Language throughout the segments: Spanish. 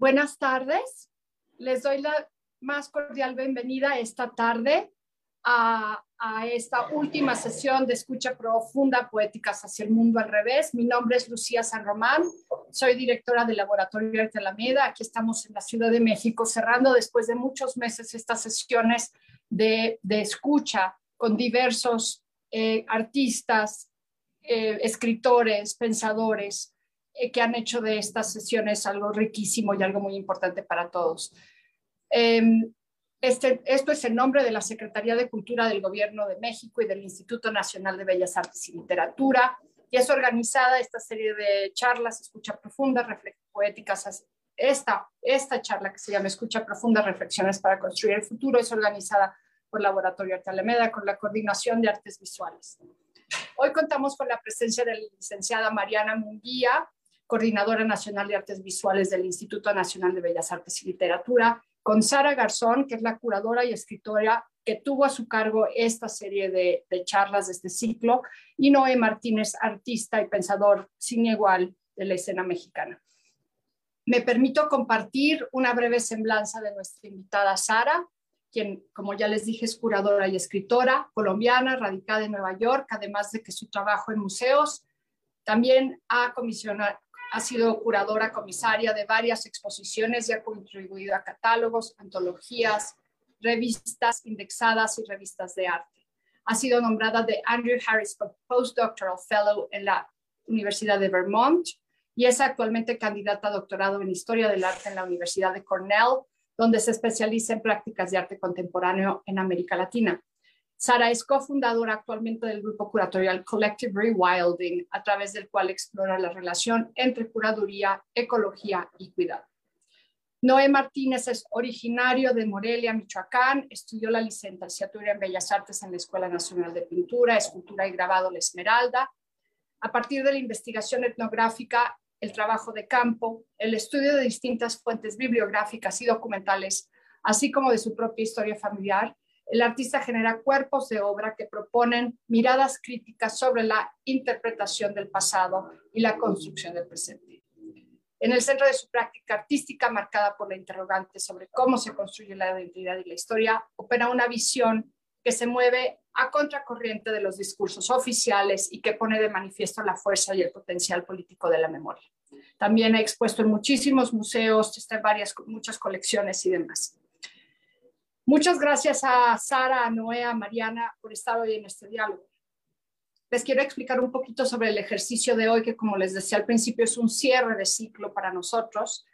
Buenas tardes. Les doy la más cordial bienvenida esta tarde a, esta última sesión de escucha profunda poéticas hacia el mundo al revés. Mi nombre es Lucía San Román, soy directora del Laboratorio de Alameda. Aquí estamos en la Ciudad de México cerrando después de muchos meses estas sesiones de, escucha con diversos eh, artistas, eh, escritores, pensadores, que han hecho de estas sesiones algo riquísimo y algo muy importante para todos. Em, este, esto es el nombre de la Secretaría de Cultura del Gobierno de México y del Instituto Nacional de Bellas Artes y Literatura, y es organizada esta serie de charlas, Escucha Profunda, Poéticas. Esta, esta charla que se llama Escucha Profunda, Reflexiones para Construir el Futuro es organizada por Laboratorio Arte Alameda con la Coordinación de Artes Visuales. Hoy contamos con la presencia de la licenciada Mariana Munguía, coordinadora nacional de artes visuales del Instituto Nacional de Bellas Artes y Literatura, con Sara Garzón, que es la curadora y escritora que tuvo a su cargo esta serie de, charlas de este ciclo, y Noé Martínez, artista y pensador sin igual de la escena mexicana. Me permito compartir una breve semblanza de nuestra invitada Sara, quien, como ya les dije, es curadora y escritora colombiana, radicada en Nueva York, además de que su trabajo en museos también ha comisionado, ha sido curadora comisaria de varias exposiciones y ha contribuido a catálogos, antologías, revistas indexadas y revistas de arte. Ha sido nombrada de Andrew Harris Postdoctoral Fellow en la Universidad de Vermont y es actualmente candidata a doctorado en Historia del Arte en la Universidad de Cornell, donde se especializa en prácticas de arte contemporáneo en América Latina. Sara es cofundadora actualmente del grupo curatorial Collective Rewilding, a través del cual explora la relación entre curaduría, ecología y cuidado. Noé Martínez es originario de Morelia, Michoacán, estudió la licenciatura en Bellas Artes en la Escuela Nacional de Pintura, Escultura y Grabado La Esmeralda. A partir de la investigación etnográfica, el trabajo de campo, el estudio de distintas fuentes bibliográficas y documentales, así como de su propia historia familiar, el artista genera cuerpos de obra que proponen miradas críticas sobre la interpretación del pasado y la construcción del presente. En el centro de su práctica artística, marcada por la interrogante sobre cómo se construye la identidad y la historia, opera una visión que se mueve a contracorriente de los discursos oficiales y que pone de manifiesto la fuerza y el potencial político de la memoria. También ha expuesto en muchísimos museos, está en varias, muchas colecciones y demás. Muchas gracias a Sara, a Noé, a Mariana por estar hoy en este diálogo. Les quiero explicar un poquito sobre el ejercicio de hoy, que como les decía al principio es un cierre de ciclo para nosotros.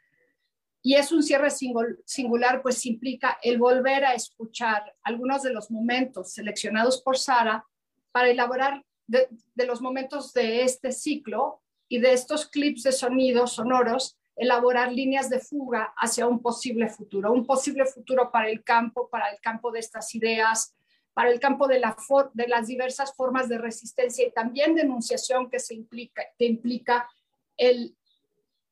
Y es un cierre singular, pues implica el volver a escuchar algunos de los momentos seleccionados por Sara para elaborar de, de los momentos de este ciclo y de estos clips de sonidos sonoros elaborar líneas de fuga hacia un posible futuro, un posible futuro para el campo, para el campo de estas ideas, para el campo de, la de las diversas formas de resistencia y también denunciación que, se implica, que implica el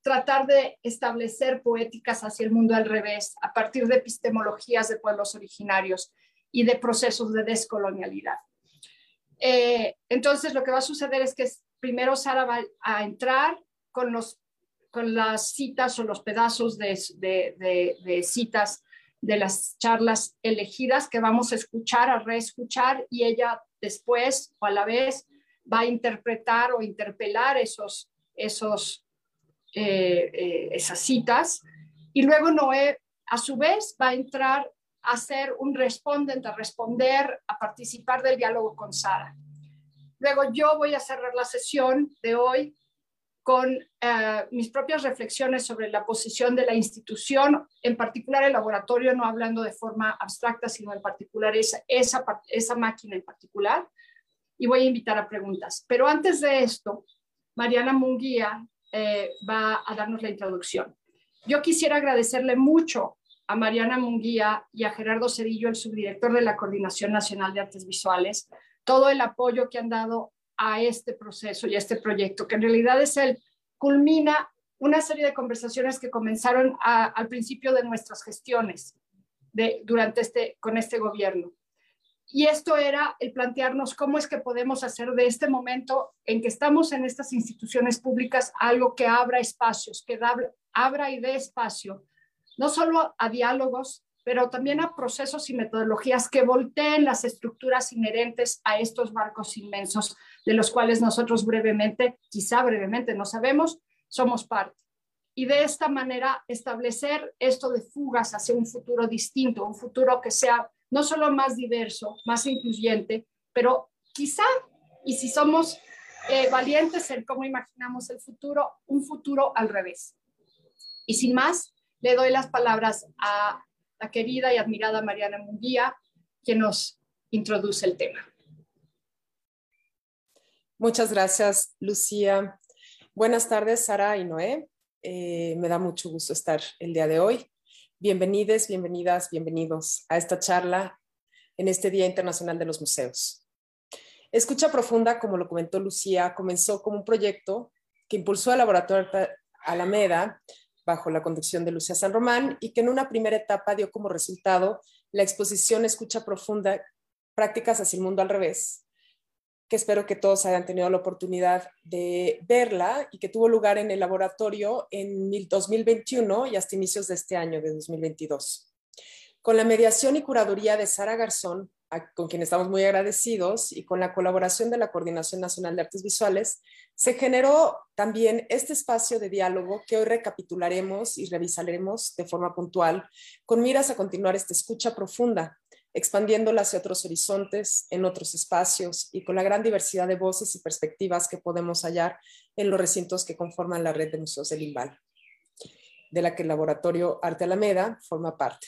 tratar de establecer poéticas hacia el mundo al revés, a partir de epistemologías de pueblos originarios y de procesos de descolonialidad. Eh, entonces, lo que va a suceder es que primero Sara va a entrar con los con las citas o los pedazos de, citas de las charlas elegidas que vamos a escuchar, a reescuchar y ella después o a la vez va a interpretar o interpelar esos, esos, eh, eh, esas citas y luego Noé a su vez va a entrar a ser un respondente, a responder, a participar del diálogo con Sara. Luego yo voy a cerrar la sesión de hoy con eh, mis propias reflexiones sobre la posición de la institución, en particular el laboratorio, no hablando de forma abstracta, sino en particular esa, esa, máquina en particular, y voy a invitar a preguntas. Pero antes de esto, Mariana Munguía eh, va a darnos la introducción. Yo quisiera agradecerle mucho a Mariana Munguía y a Gerardo Cedillo, el subdirector de la Coordinación Nacional de Artes Visuales, todo el apoyo que han dado a este proceso y a este proyecto, que en realidad es el culmina una serie de conversaciones que comenzaron al principio de nuestras gestiones durante este, con este gobierno. Y esto era el plantearnos cómo es que podemos hacer de este momento en que estamos en estas instituciones públicas algo que abra espacios, que abra y dé espacio no solo a diálogos, pero también a procesos y metodologías que volteen las estructuras inherentes a estos barcos inmensos, de los cuales nosotros brevemente, quizá brevemente, no sabemos, somos parte. Y de esta manera establecer esto de fugas hacia un futuro distinto, un futuro que sea no solo más diverso, más incluyente, pero quizá, y si somos eh, valientes en cómo imaginamos el futuro, un futuro al revés. Y sin más, le doy las palabras a la querida y admirada Mariana Munguía, que nos introduce el tema. Muchas gracias, Lucía. Buenas tardes, Sara y Noé. Eh, me da mucho gusto estar el día de hoy. Bienvenidos, bienvenidas, bienvenidos a esta charla en este Día Internacional de los Museos. Escucha Profunda, como lo comentó Lucía, comenzó como un proyecto que impulsó el Laboratorio Alameda bajo la conducción de Lucía San Román y que en una primera etapa dio como resultado la exposición Escucha Profunda, Prácticas hacia el Mundo al Revés, que espero que todos hayan tenido la oportunidad de verla y que tuvo lugar en el laboratorio en 2021 y hasta inicios de este año, de 2022. Con la mediación y curaduría de Sara Garzón, con quien estamos muy agradecidos, y con la colaboración de la Coordinación Nacional de Artes Visuales, se generó también este espacio de diálogo que hoy recapitularemos y revisaremos de forma puntual, con miras a continuar esta escucha profunda, expandiéndola hacia otros horizontes, en otros espacios y con la gran diversidad de voces y perspectivas que podemos hallar en los recintos que conforman la red de museos del Imbal, de la que el Laboratorio Arte Alameda forma parte.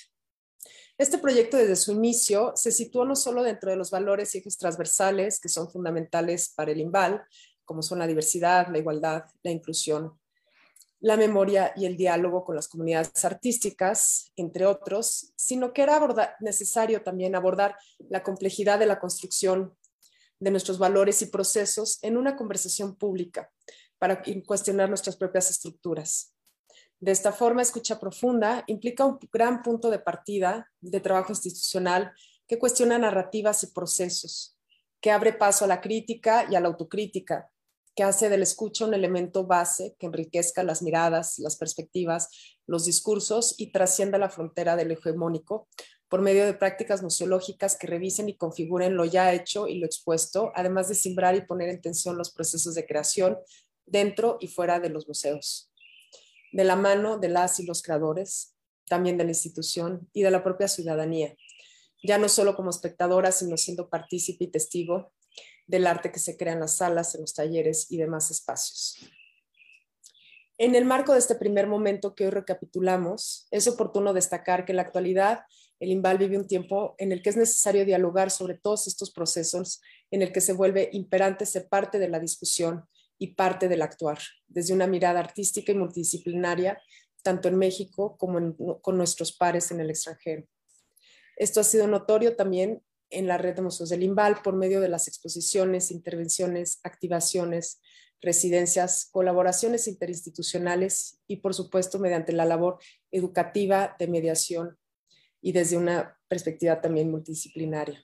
Este proyecto desde su inicio se situó no solo dentro de los valores y ejes transversales que son fundamentales para el IMBAL, como son la diversidad, la igualdad, la inclusión, la memoria y el diálogo con las comunidades artísticas, entre otros, sino que era necesario también abordar la complejidad de la construcción de nuestros valores y procesos en una conversación pública para cuestionar nuestras propias estructuras. De esta forma, escucha profunda implica un gran punto de partida de trabajo institucional que cuestiona narrativas y procesos, que abre paso a la crítica y a la autocrítica, que hace del escucha un elemento base que enriquezca las miradas, las perspectivas, los discursos y trascienda la frontera del hegemónico por medio de prácticas museológicas que revisen y configuren lo ya hecho y lo expuesto, además de simbrar y poner en tensión los procesos de creación dentro y fuera de los museos. De la mano de las y los creadores, también de la institución y de la propia ciudadanía, ya no solo como espectadora, sino siendo partícipe y testigo del arte que se crea en las salas, en los talleres y demás espacios. En el marco de este primer momento que hoy recapitulamos, es oportuno destacar que en la actualidad el IMBAL vive un tiempo en el que es necesario dialogar sobre todos estos procesos, en el que se vuelve imperante ser parte de la discusión y parte del actuar, desde una mirada artística y multidisciplinaria, tanto en México como con nuestros pares en el extranjero. Esto ha sido notorio también en la red de museos del IMBAL por medio de las exposiciones, intervenciones, activaciones, residencias, colaboraciones interinstitucionales y, por supuesto, mediante la labor educativa de mediación y desde una perspectiva también multidisciplinaria.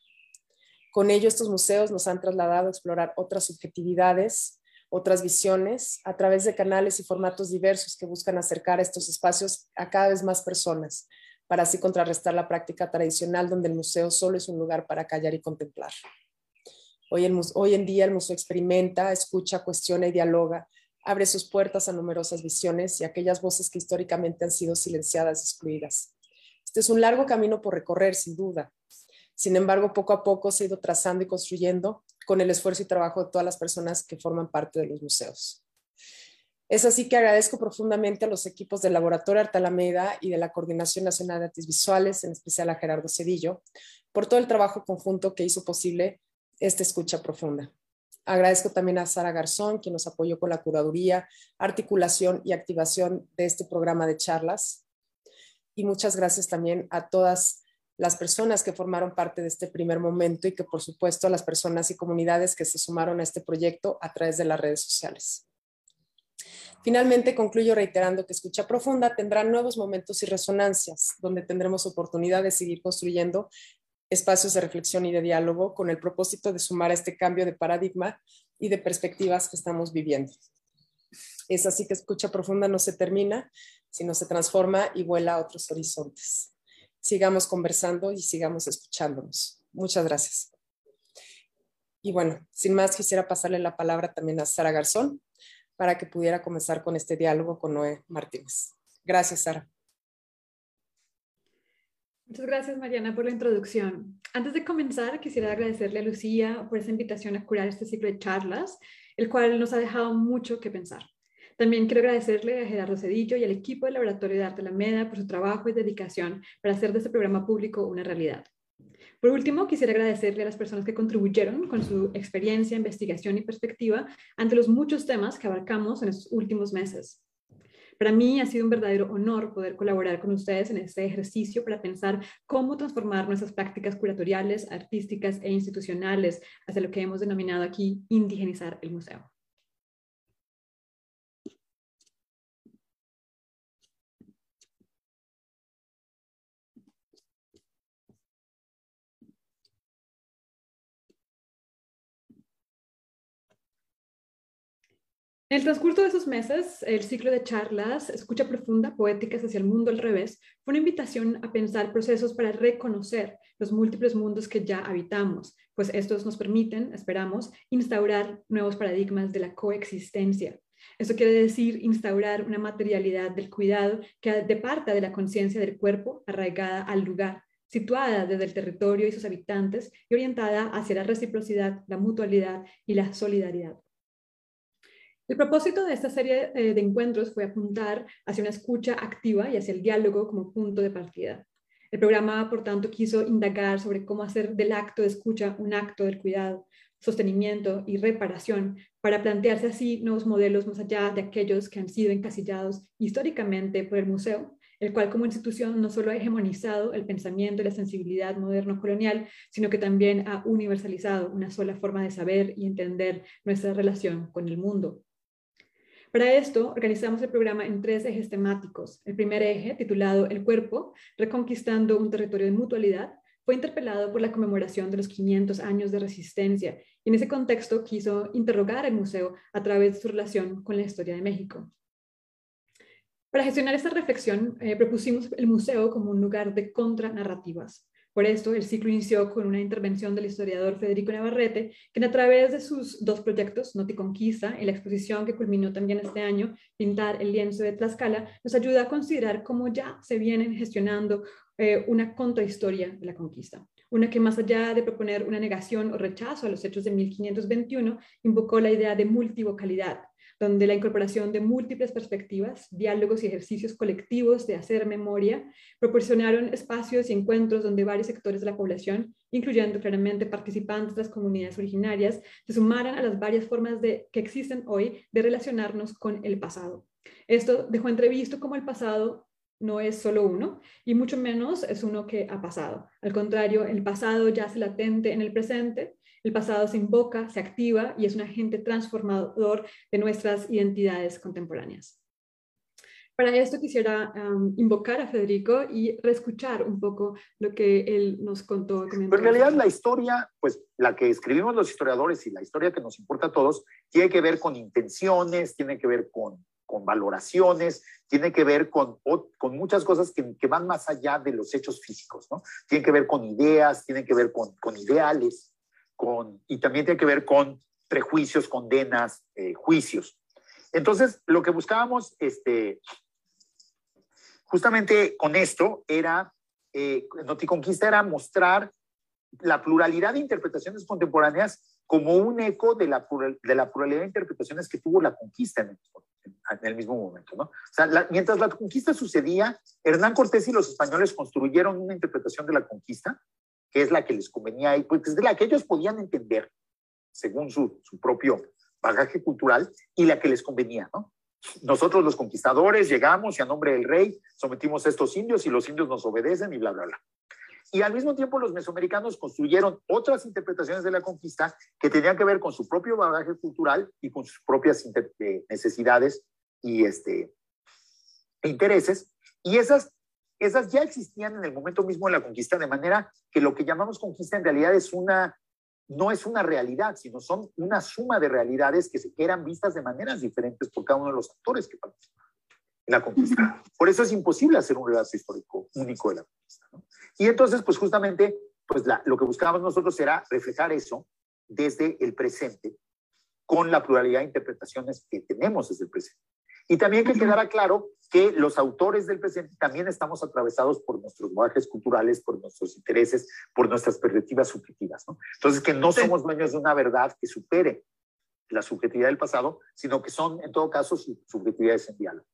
Con ello, estos museos nos han trasladado a explorar otras subjetividades otras visiones a través de canales y formatos diversos que buscan acercar estos espacios a cada vez más personas, para así contrarrestar la práctica tradicional donde el museo solo es un lugar para callar y contemplar. Hoy en, día el museo experimenta, escucha, cuestiona y dialoga, abre sus puertas a numerosas visiones y aquellas voces que históricamente han sido silenciadas y excluidas. Este es un largo camino por recorrer, sin duda. Sin embargo, poco a poco se ha ido trazando y construyendo con el esfuerzo y trabajo de todas las personas que forman parte de los museos. Es así que agradezco profundamente a los equipos del Laboratorio Arte Alameda y de la Coordinación Nacional de Artes Visuales, en especial a Gerardo Cedillo, por todo el trabajo conjunto que hizo posible esta escucha profunda. Agradezco también a Sara Garzón, quien nos apoyó con la curaduría, articulación y activación de este programa de charlas. Y muchas gracias también a todas las personas que formaron parte de este primer momento y que por supuesto a las personas y comunidades que se sumaron a este proyecto a través de las redes sociales. Finalmente, concluyo reiterando que Escucha Profunda tendrá nuevos momentos y resonancias, donde tendremos oportunidad de seguir construyendo espacios de reflexión y de diálogo con el propósito de sumar a este cambio de paradigma y de perspectivas que estamos viviendo. Es así que Escucha Profunda no se termina, sino se transforma y vuela a otros horizontes. Sigamos conversando y sigamos escuchándonos. Muchas gracias. Y bueno, sin más, quisiera pasarle la palabra también a Sara Garzón para que pudiera comenzar con este diálogo con Noé Martínez. Gracias, Sara. Muchas gracias, Mariana, por la introducción. Antes de comenzar, quisiera agradecerle a Lucía por esa invitación a curar este ciclo de charlas, el cual nos ha dejado mucho que pensar. También quiero agradecerle a Gerardo Cedillo y al equipo del Laboratorio de Arte Alameda por su trabajo y dedicación para hacer de este programa público una realidad. Por último, quisiera agradecerle a las personas que contribuyeron con su experiencia, investigación y perspectiva ante los muchos temas que abarcamos en estos últimos meses. Para mí ha sido un verdadero honor poder colaborar con ustedes en este ejercicio para pensar cómo transformar nuestras prácticas curatoriales, artísticas e institucionales hacia lo que hemos denominado aquí indigenizar el museo. En el transcurso de esos meses, el ciclo de charlas Escucha Profunda, Poéticas hacia el Mundo al Revés, fue una invitación a pensar procesos para reconocer los múltiples mundos que ya habitamos, pues estos nos permiten, esperamos, instaurar nuevos paradigmas de la coexistencia. Eso quiere decir instaurar una materialidad del cuidado que departa de la conciencia del cuerpo arraigada al lugar, situada desde el territorio y sus habitantes y orientada hacia la reciprocidad, la mutualidad y la solidaridad. El propósito de esta serie eh, de encuentros fue apuntar hacia una escucha activa y hacia el diálogo como punto de partida. El programa, por tanto, quiso indagar sobre cómo hacer del acto de escucha un acto del cuidado, sostenimiento y reparación para plantearse así nuevos modelos más allá de aquellos que han sido encasillados históricamente por el museo, el cual como institución no solo ha hegemonizado el pensamiento y la sensibilidad moderno-colonial, sino que también ha universalizado una sola forma de saber y entender nuestra relación con el mundo. Para esto, organizamos el programa en tres ejes temáticos. El primer eje, titulado El cuerpo, reconquistando un territorio de mutualidad, fue interpelado por la conmemoración de los 500 años de resistencia y en ese contexto quiso interrogar al museo a través de su relación con la historia de México. Para gestionar esta reflexión, eh, propusimos el museo como un lugar de contranarrativas, por esto, el ciclo inició con una intervención del historiador Federico Navarrete, quien a través de sus dos proyectos, Noticonquista y la exposición que culminó también este año, Pintar el lienzo de Tlaxcala, nos ayuda a considerar cómo ya se vienen gestionando eh, una contrahistoria de la conquista. Una que más allá de proponer una negación o rechazo a los hechos de 1521, invocó la idea de multivocalidad, donde la incorporación de múltiples perspectivas, diálogos y ejercicios colectivos de hacer memoria proporcionaron espacios y encuentros donde varios sectores de la población, incluyendo claramente participantes de las comunidades originarias, se sumaran a las varias formas de, que existen hoy de relacionarnos con el pasado. Esto dejó entrevisto como el pasado no es solo uno y mucho menos es uno que ha pasado. Al contrario, el pasado yace latente en el presente el pasado se invoca, se activa y es un agente transformador de nuestras identidades contemporáneas. Para esto quisiera invocar a Federico y reescuchar un poco lo que él nos contó. Pero en realidad la historia, pues la que escribimos los historiadores y la historia que nos importa a todos, tiene que ver con intenciones, tiene que ver con, con valoraciones, tiene que ver con, con muchas cosas que, que, van más allá de los hechos físicos, ¿no? Tiene que ver con ideas, tiene que ver con, con ideales y también tiene que ver con prejuicios, condenas, eh, juicios. Entonces, lo que buscábamos, este, justamente con esto, era, eh, Noticonquista era mostrar la pluralidad de interpretaciones contemporáneas como un eco de la, de la pluralidad de interpretaciones que tuvo la conquista en el, mismo momento. ¿no? Mientras la conquista sucedía, Hernán Cortés y los españoles construyeron una interpretación de la conquista que es la que les convenía y pues es la que ellos podían entender según su, su propio bagaje cultural y la que les convenía, ¿no? Nosotros los conquistadores llegamos y a nombre del rey sometimos a estos indios y los indios nos obedecen y bla, bla, bla. Y al mismo tiempo los mesoamericanos construyeron otras interpretaciones de la conquista que tenían que ver con su propio bagaje cultural y con sus propias eh, necesidades y este, intereses. Y esas esas ya existían en el momento mismo de la conquista, de manera que lo que llamamos conquista en realidad es una, no es una realidad, sino son una suma de realidades que, se, eran vistas de maneras diferentes por cada uno de los actores que participan. en la conquista. Por eso es imposible hacer un relato histórico único de la conquista. Y entonces, pues justamente, pues lo que buscábamos nosotros era reflejar eso desde el presente, con la pluralidad de interpretaciones que tenemos desde el presente. Y también que quedara claro que los autores del presente también estamos atravesados por nuestros bagajes culturales, por nuestros intereses, por nuestras perspectivas subjetivas. ¿no? Entonces, que no somos dueños de una verdad que supere la subjetividad del pasado, sino que son, en todo caso, subjetividades en diálogo.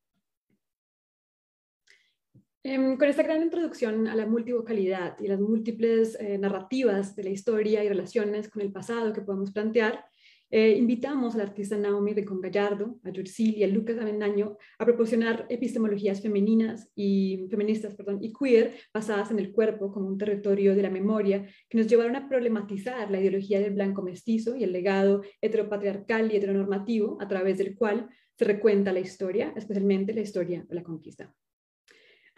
Em, con esta gran introducción a la multivocalidad y las múltiples eh, narrativas de la historia y relaciones con el pasado que podemos plantear, eh, invitamos al artista Naomi de Congallardo, a Yursil y a Lucas Avendaño a proporcionar epistemologías femeninas y feministas perdón, y queer basadas en el cuerpo como un territorio de la memoria que nos llevaron a problematizar la ideología del blanco mestizo y el legado heteropatriarcal y heteronormativo a través del cual se recuenta la historia, especialmente la historia de la conquista.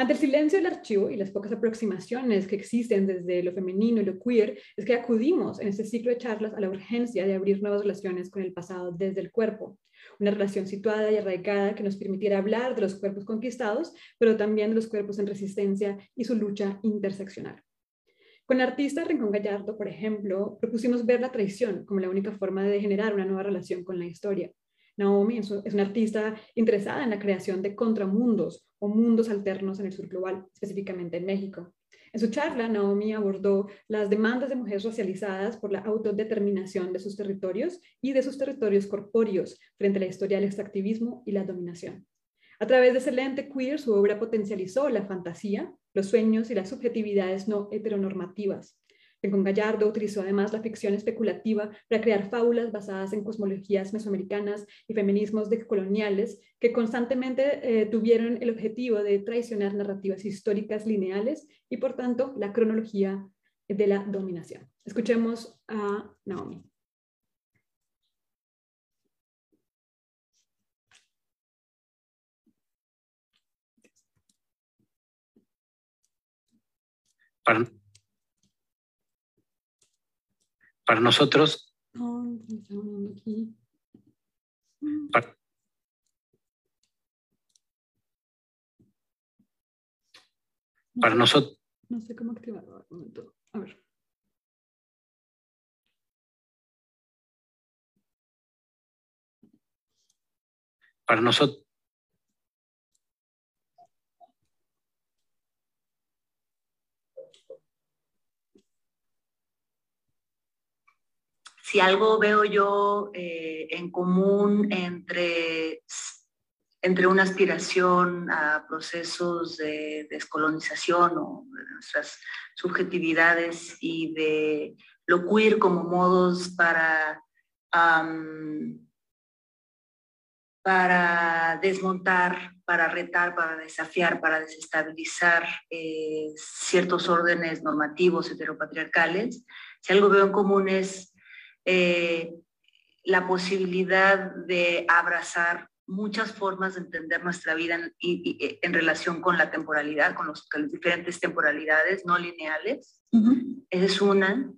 Ante el silencio del archivo y las pocas aproximaciones que existen desde lo femenino y lo queer, es que acudimos en este ciclo de charlas a la urgencia de abrir nuevas relaciones con el pasado desde el cuerpo. Una relación situada y arraigada que nos permitiera hablar de los cuerpos conquistados, pero también de los cuerpos en resistencia y su lucha interseccional. Con el artista Rincón Gallardo, por ejemplo, propusimos ver la traición como la única forma de generar una nueva relación con la historia. Naomi es, una artista interesada en la creación de contramundos o mundos alternos en el sur global, específicamente en México. En su charla, Naomi abordó las demandas de mujeres racializadas por la autodeterminación de sus territorios y de sus territorios corpóreos frente a la historia del extractivismo y la dominación. A través de ese lente queer, su obra potencializó la fantasía, los sueños y las subjetividades no heteronormativas, con Gallardo utilizó además la ficción especulativa para crear fábulas basadas en cosmologías mesoamericanas y feminismos decoloniales que constantemente eh, tuvieron el objetivo de traicionar narrativas históricas lineales y por tanto la cronología de la dominación. Escuchemos a Naomi. Para nosotros, para, para nosotros. No sé cómo activarlo. A ver. Para nosotros. Si algo veo yo eh, en común entre, entre una aspiración a procesos de descolonización o de nuestras subjetividades y de lo queer como modos para, para desmontar, para retar, para desafiar, para desestabilizar eh, ciertos órdenes normativos heteropatriarcales, si algo veo en común es eh, la posibilidad de abrazar muchas formas de entender nuestra vida en, y, en relación con la temporalidad, con, los, las diferentes temporalidades no lineales. Esa es una.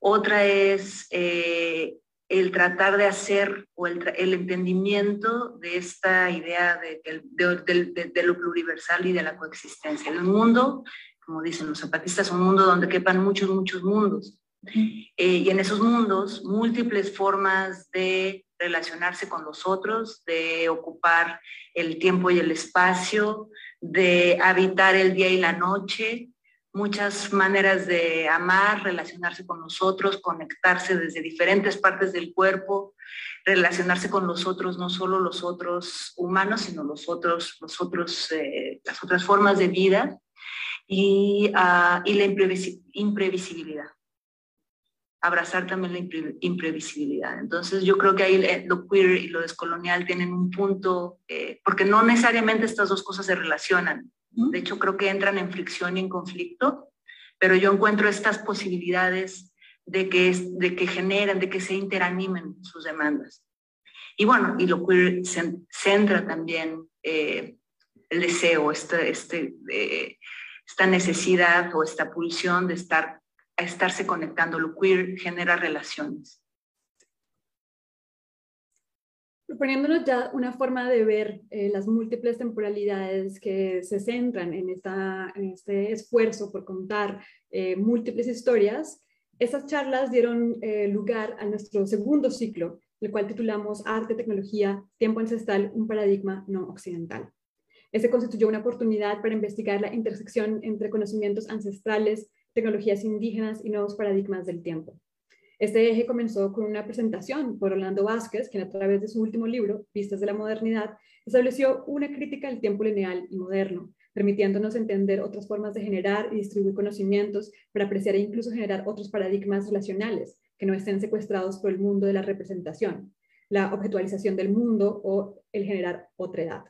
Otra es eh, el tratar de hacer o el, el, entendimiento de esta idea de, de, de, lo pluriversal y de la coexistencia. En un mundo, como dicen los zapatistas, un mundo donde quepan muchos, muchos mundos. Eh, y en esos mundos, múltiples formas de relacionarse con los otros, de ocupar el tiempo y el espacio, de habitar el día y la noche, muchas maneras de amar, relacionarse con los otros, conectarse desde diferentes partes del cuerpo, relacionarse con los otros, no solo los otros humanos, sino los otros, los otros, eh, las otras formas de vida y, y la imprevisibilidad abrazar también la imprevisibilidad. Entonces yo creo que ahí eh, lo queer y lo descolonial tienen un punto, eh, porque no necesariamente estas dos cosas se relacionan. De hecho, creo que entran en fricción y en conflicto, pero yo encuentro estas posibilidades de que, de que generen, de que se interanimen sus demandas. Y bueno, y lo queer centra también eh, el deseo, este, este, esta necesidad o esta pulsión de estar estarse conectando. Lo queer genera relaciones. proponiéndonos ya una forma de ver eh, las múltiples temporalidades que se centran en, esta, en este esfuerzo por contar eh, múltiples historias, estas charlas dieron eh, lugar a nuestro segundo ciclo, el cual titulamos Arte, Tecnología, Tiempo Ancestral, un paradigma no occidental. Este constituyó una oportunidad para investigar la intersección entre conocimientos ancestrales, tecnologías indígenas y nuevos paradigmas del tiempo. Este eje comenzó con una presentación por Orlando Vázquez, quien a través de su último libro, Vistas de la Modernidad, estableció una crítica al tiempo lineal y moderno, permitiéndonos entender otras formas de generar y distribuir conocimientos para apreciar e incluso generar otros paradigmas relacionales que no estén secuestrados por el mundo de la representación, la objetualización del mundo o el generar otra edad.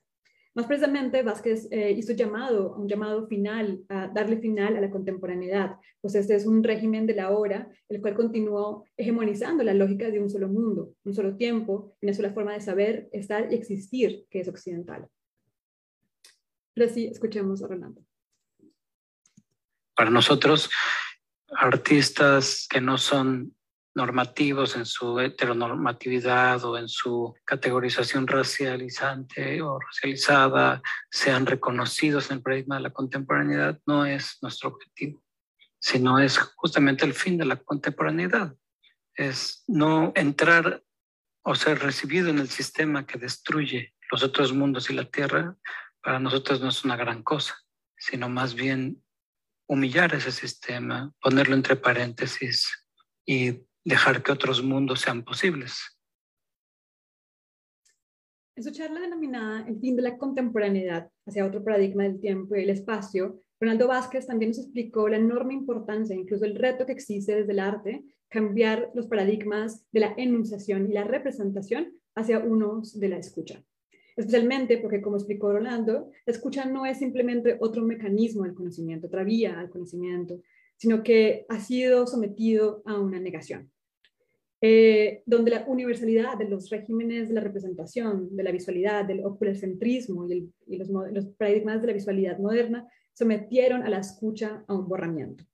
Más precisamente, Vázquez eh, hizo llamado, un llamado final, a darle final a la contemporaneidad, pues este es un régimen de la hora, el cual continuó hegemonizando la lógica de un solo mundo, un solo tiempo, una sola forma de saber, estar y existir, que es occidental. Pero sí, escuchemos a Rolando. Para nosotros, artistas que no son normativos en su heteronormatividad o en su categorización racializante o racializada sean reconocidos en el paradigma de la contemporaneidad no es nuestro objetivo, sino es justamente el fin de la contemporaneidad. Es no entrar o ser recibido en el sistema que destruye los otros mundos y la tierra, para nosotros no es una gran cosa, sino más bien humillar ese sistema, ponerlo entre paréntesis y dejar que otros mundos sean posibles. En su charla denominada El fin de la contemporaneidad hacia otro paradigma del tiempo y el espacio, Ronaldo Vázquez también nos explicó la enorme importancia, incluso el reto que existe desde el arte, cambiar los paradigmas de la enunciación y la representación hacia unos de la escucha. Especialmente porque, como explicó Rolando, la escucha no es simplemente otro mecanismo del conocimiento, otra vía al conocimiento, sino que ha sido sometido a una negación. Eh, donde la universalidad de los regímenes de la representación, de la visualidad, del oculocentrismo y, los, los, paradigmas de la visualidad moderna sometieron a la escucha a un borramiento.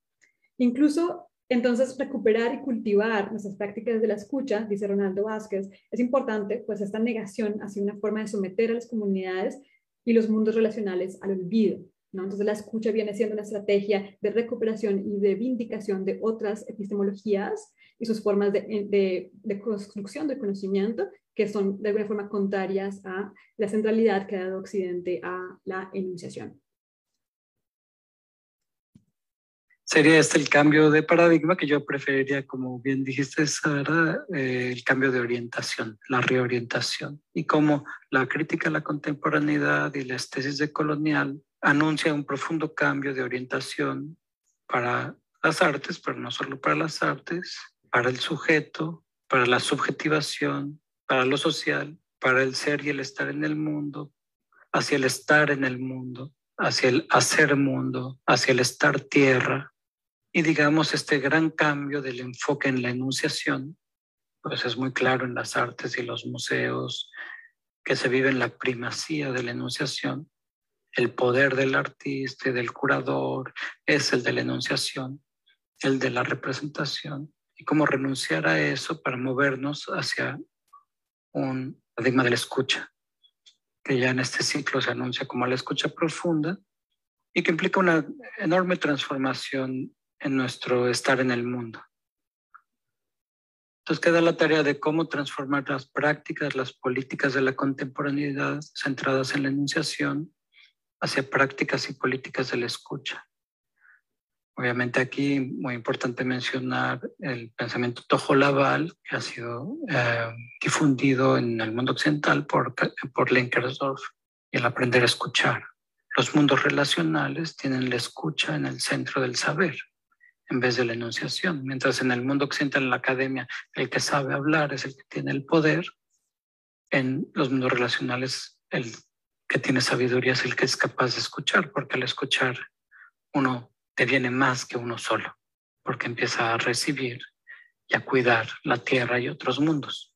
Incluso entonces recuperar y cultivar nuestras prácticas de la escucha, dice Ronaldo Vázquez, es importante, pues esta negación ha sido una forma de someter a las comunidades y los mundos relacionales al olvido, entonces la escucha viene siendo una estrategia de recuperación y de vindicación de otras epistemologías y sus formas de, construcción del conocimiento que son de alguna forma contrarias a la centralidad que ha dado Occidente a la enunciación. Sería este el cambio de paradigma que yo preferiría, como bien dijiste, Sara, eh, el cambio de orientación, la reorientación, y cómo la crítica a la contemporaneidad y la tesis de colonial anuncia un profundo cambio de orientación para las artes, pero no solo para las artes, para el sujeto, para la subjetivación, para lo social, para el ser y el estar en el mundo, hacia el estar en el mundo, hacia el hacer mundo, hacia el estar tierra. Y digamos, este gran cambio del enfoque en la enunciación, pues es muy claro en las artes y los museos, que se vive en la primacía de la enunciación, el poder del artista y del curador es el de la enunciación, el de la representación, y cómo renunciar a eso para movernos hacia un paradigma de la escucha, que ya en este ciclo se anuncia como la escucha profunda y que implica una enorme transformación en nuestro estar en el mundo. Entonces queda la tarea de cómo transformar las prácticas, las políticas de la contemporaneidad centradas en la enunciación hacia prácticas y políticas de la escucha. Obviamente aquí muy importante mencionar el pensamiento Laval, que ha sido eh, difundido en el mundo occidental por, por Lenkersdorf, el aprender a escuchar. Los mundos relacionales tienen la escucha en el centro del saber en vez de la enunciación, mientras en el mundo occidental, en la academia, el que sabe hablar es el que tiene el poder, en los mundos relacionales el que tiene sabiduría es el que es capaz de escuchar, porque al escuchar uno te viene más que uno solo, porque empieza a recibir y a cuidar la tierra y otros mundos.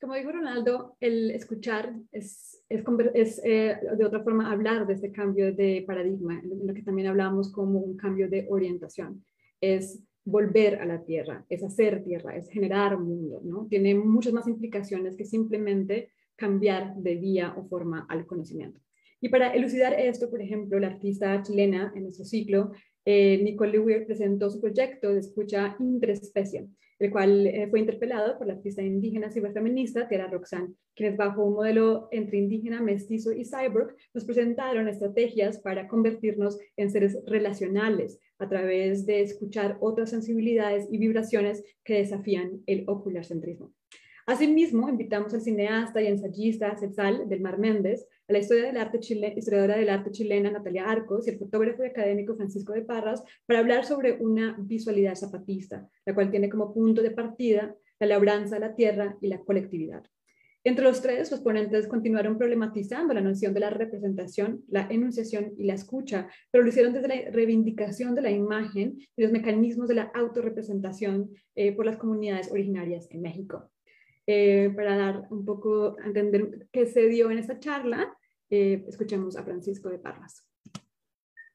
Como dijo Ronaldo, el escuchar es, es, eh, de otra forma hablar de este cambio de paradigma, lo que también hablamos como un cambio de orientación. Es volver a la tierra, es hacer tierra, es generar mundo, ¿no? Tiene muchas más implicaciones que simplemente cambiar de vía o forma al conocimiento. Y para elucidar esto, por ejemplo, la artista chilena en nuestro ciclo, eh, Nicole Lewier, presentó su proyecto de escucha interespecie, el cual eh, fue interpelado por la artista indígena ciberfeminista Tierra Roxanne, quienes bajo un modelo entre indígena, mestizo y cyborg nos presentaron estrategias para convertirnos en seres relacionales a través de escuchar otras sensibilidades y vibraciones que desafían el ocularcentrismo. Asimismo, invitamos al cineasta y ensayista Cezal del Mar Méndez, a la historia del arte historiadora del arte chilena Natalia Arcos y el fotógrafo y académico Francisco de Parras para hablar sobre una visualidad zapatista, la cual tiene como punto de partida la labranza la tierra y la colectividad. Entre los tres, los ponentes continuaron problematizando la noción de la representación, la enunciación y la escucha, pero lo hicieron desde la reivindicación de la imagen y los mecanismos de la autorrepresentación eh, por las comunidades originarias en México. Eh, para dar un poco a entender qué se dio en esta charla, eh, escuchemos a Francisco de Parras.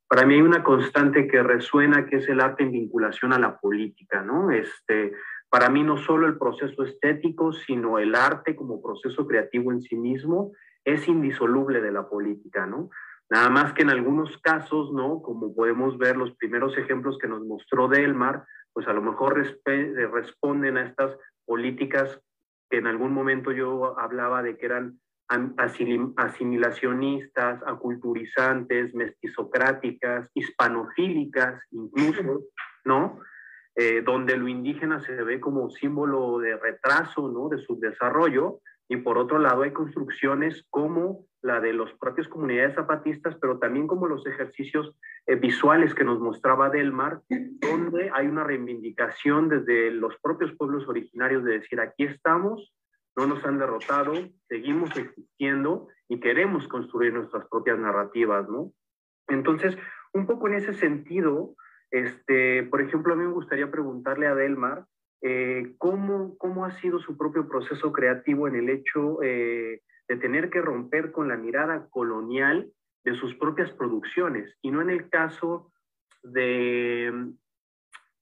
Para mí hay una constante que resuena, que es el arte en vinculación a la política, ¿no? Este, para mí no solo el proceso estético, sino el arte como proceso creativo en sí mismo es indisoluble de la política, ¿no? Nada más que en algunos casos, ¿no? Como podemos ver los primeros ejemplos que nos mostró Delmar, pues a lo mejor responden a estas políticas que en algún momento yo hablaba de que eran asimilacionistas, aculturizantes, mestizocráticas, hispanofílicas incluso, ¿no? Eh, donde lo indígena se ve como símbolo de retraso, ¿no? De subdesarrollo, y por otro lado hay construcciones como la de las propias comunidades zapatistas, pero también como los ejercicios eh, visuales que nos mostraba Delmar, donde hay una reivindicación desde los propios pueblos originarios de decir, aquí estamos, no nos han derrotado, seguimos existiendo y queremos construir nuestras propias narrativas, ¿no? Entonces, un poco en ese sentido, este, por ejemplo, a mí me gustaría preguntarle a Delmar, eh, ¿cómo, ¿cómo, ha sido su propio proceso creativo en el hecho eh, de tener que romper con la mirada colonial de sus propias producciones y no en el caso de,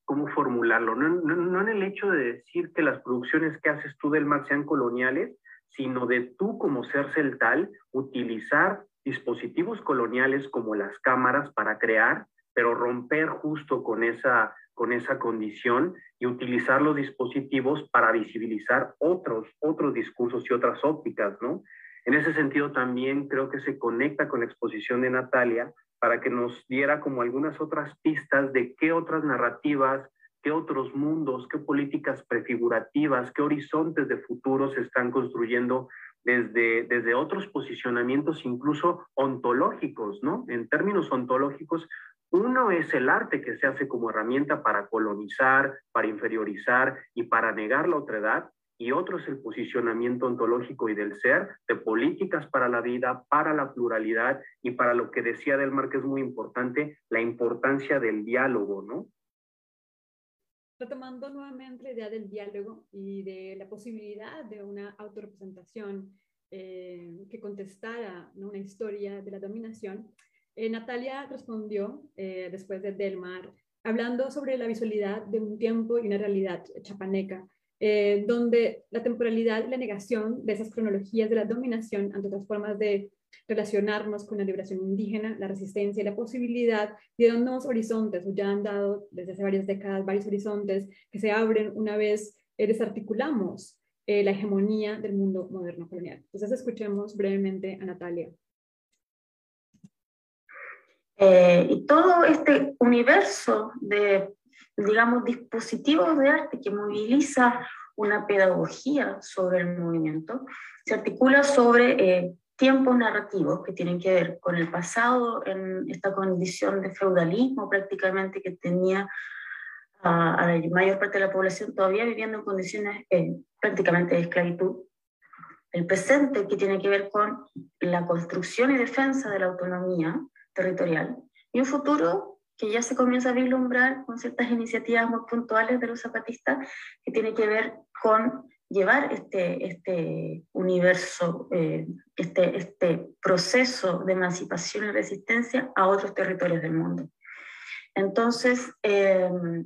¿cómo formularlo? No, no, en el hecho de decir que las producciones que haces tú del mar sean coloniales, sino de tú como ser celtal utilizar dispositivos coloniales como las cámaras para crear, pero romper justo con esa con esa condición y utilizar los dispositivos para visibilizar otros, otros discursos y otras ópticas, ¿no? En ese sentido también creo que se conecta con la exposición de Natalia para que nos diera como algunas otras pistas de qué otras narrativas, qué otros mundos, qué políticas prefigurativas, qué horizontes de futuro se están construyendo desde, desde otros posicionamientos incluso ontológicos, ¿no? En términos ontológicos, uno es el arte que se hace como herramienta para colonizar, para inferiorizar y para negar la otredad, y otro es el posicionamiento ontológico y del ser, de políticas para la vida, para la pluralidad y para lo que decía Delmar, que es muy importante, la importancia del diálogo, ¿no? Retomando nuevamente la idea del diálogo y de la posibilidad de una autorrepresentación eh, que contestara una historia de la dominación, eh, Natalia respondió, eh, después de Delmar, hablando sobre la visualidad de un tiempo y una realidad chapaneca, eh, donde la temporalidad y la negación de esas cronologías de la dominación ante otras formas de relacionarnos con la liberación indígena, la resistencia y la posibilidad de nuevos horizontes, o ya han dado desde hace varias décadas varios horizontes que se abren una vez desarticulamos la hegemonía del mundo moderno colonial. Entonces escuchemos brevemente a Natalia. Eh, y todo este universo de, digamos, dispositivos de arte que moviliza una pedagogía sobre el movimiento, se articula sobre eh, tiempos narrativos que tienen que ver con el pasado en esta condición de feudalismo prácticamente que tenía a, la mayor parte de la población todavía viviendo en condiciones eh, prácticamente de esclavitud. El presente que tiene que ver con la construcción y defensa de la autonomía, territorial y un futuro que ya se comienza a vislumbrar con ciertas iniciativas muy puntuales de los zapatistas que tiene que ver con llevar este, este universo, eh, este, este proceso de emancipación y resistencia a otros territorios del mundo. Entonces, em,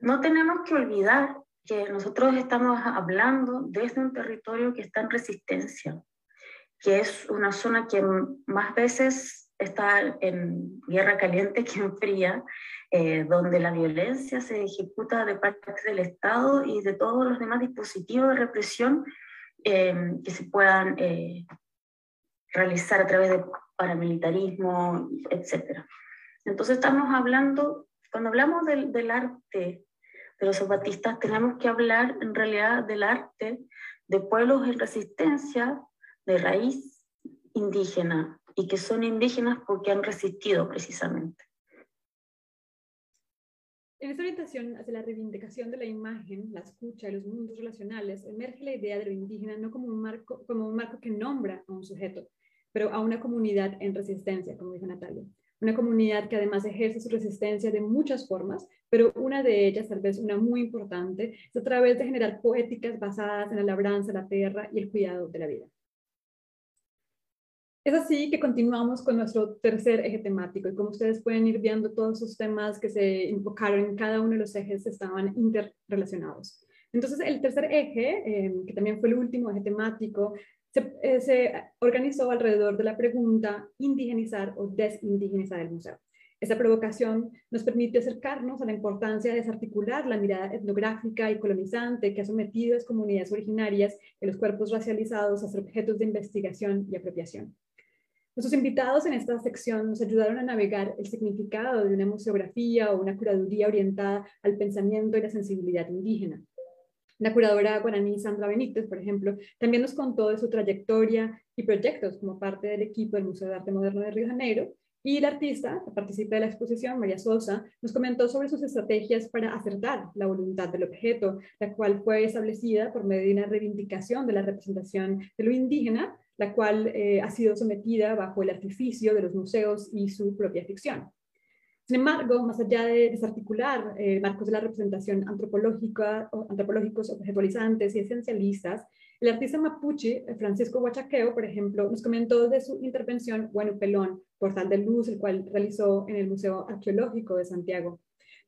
no tenemos que olvidar que nosotros estamos hablando desde un territorio que está en resistencia, que es una zona que más veces está en guerra caliente que en fría, eh, donde la violencia se ejecuta de parte del Estado y de todos los demás dispositivos de represión eh, que se puedan eh, realizar a través de paramilitarismo, etc. Entonces estamos hablando, cuando hablamos del, del arte de los zapatistas, tenemos que hablar en realidad del arte de pueblos en resistencia de raíz indígena y que son indígenas porque han resistido precisamente. En esta orientación hacia la reivindicación de la imagen, la escucha y los mundos relacionales, emerge la idea de lo indígena no como un marco, como un marco que nombra a un sujeto, pero a una comunidad en resistencia, como dijo Natalia. Una comunidad que además ejerce su resistencia de muchas formas, pero una de ellas, tal vez una muy importante, es a través de generar poéticas basadas en la labranza la tierra y el cuidado de la vida. Es así que continuamos con nuestro tercer eje temático y como ustedes pueden ir viendo, todos esos temas que se invocaron en cada uno de los ejes estaban interrelacionados. Entonces, el tercer eje, eh, que también fue el último eje temático, eh, se, organizó alrededor de la pregunta indigenizar o desindigenizar el museo. Esta provocación nos permite acercarnos a la importancia de desarticular la mirada etnográfica y colonizante que ha sometido a las comunidades originarias y los cuerpos racializados a ser objetos de investigación y apropiación. Nuestros invitados en esta sección nos ayudaron a navegar el significado de una museografía o una curaduría orientada al pensamiento y la sensibilidad indígena. La curadora guaraní Sandra Benítez, por ejemplo, también nos contó de su trayectoria y proyectos como parte del equipo del Museo de Arte Moderno de Río de Janeiro. Y la artista, que participa de la exposición, María Sosa, nos comentó sobre sus estrategias para acertar la voluntad del objeto, la cual fue establecida por medio de una reivindicación de la representación de lo indígena, la cual eh, ha sido sometida bajo el artificio de los museos y su propia ficción. Sin embargo, más allá de desarticular eh, marcos de la representación antropológica, antropológicos, objetualizantes y esencialistas, el artista mapuche eh, Francisco Huachaqueo, por ejemplo, nos comentó de su intervención Pelón, Portal de Luz, el cual realizó en el Museo Arqueológico de Santiago,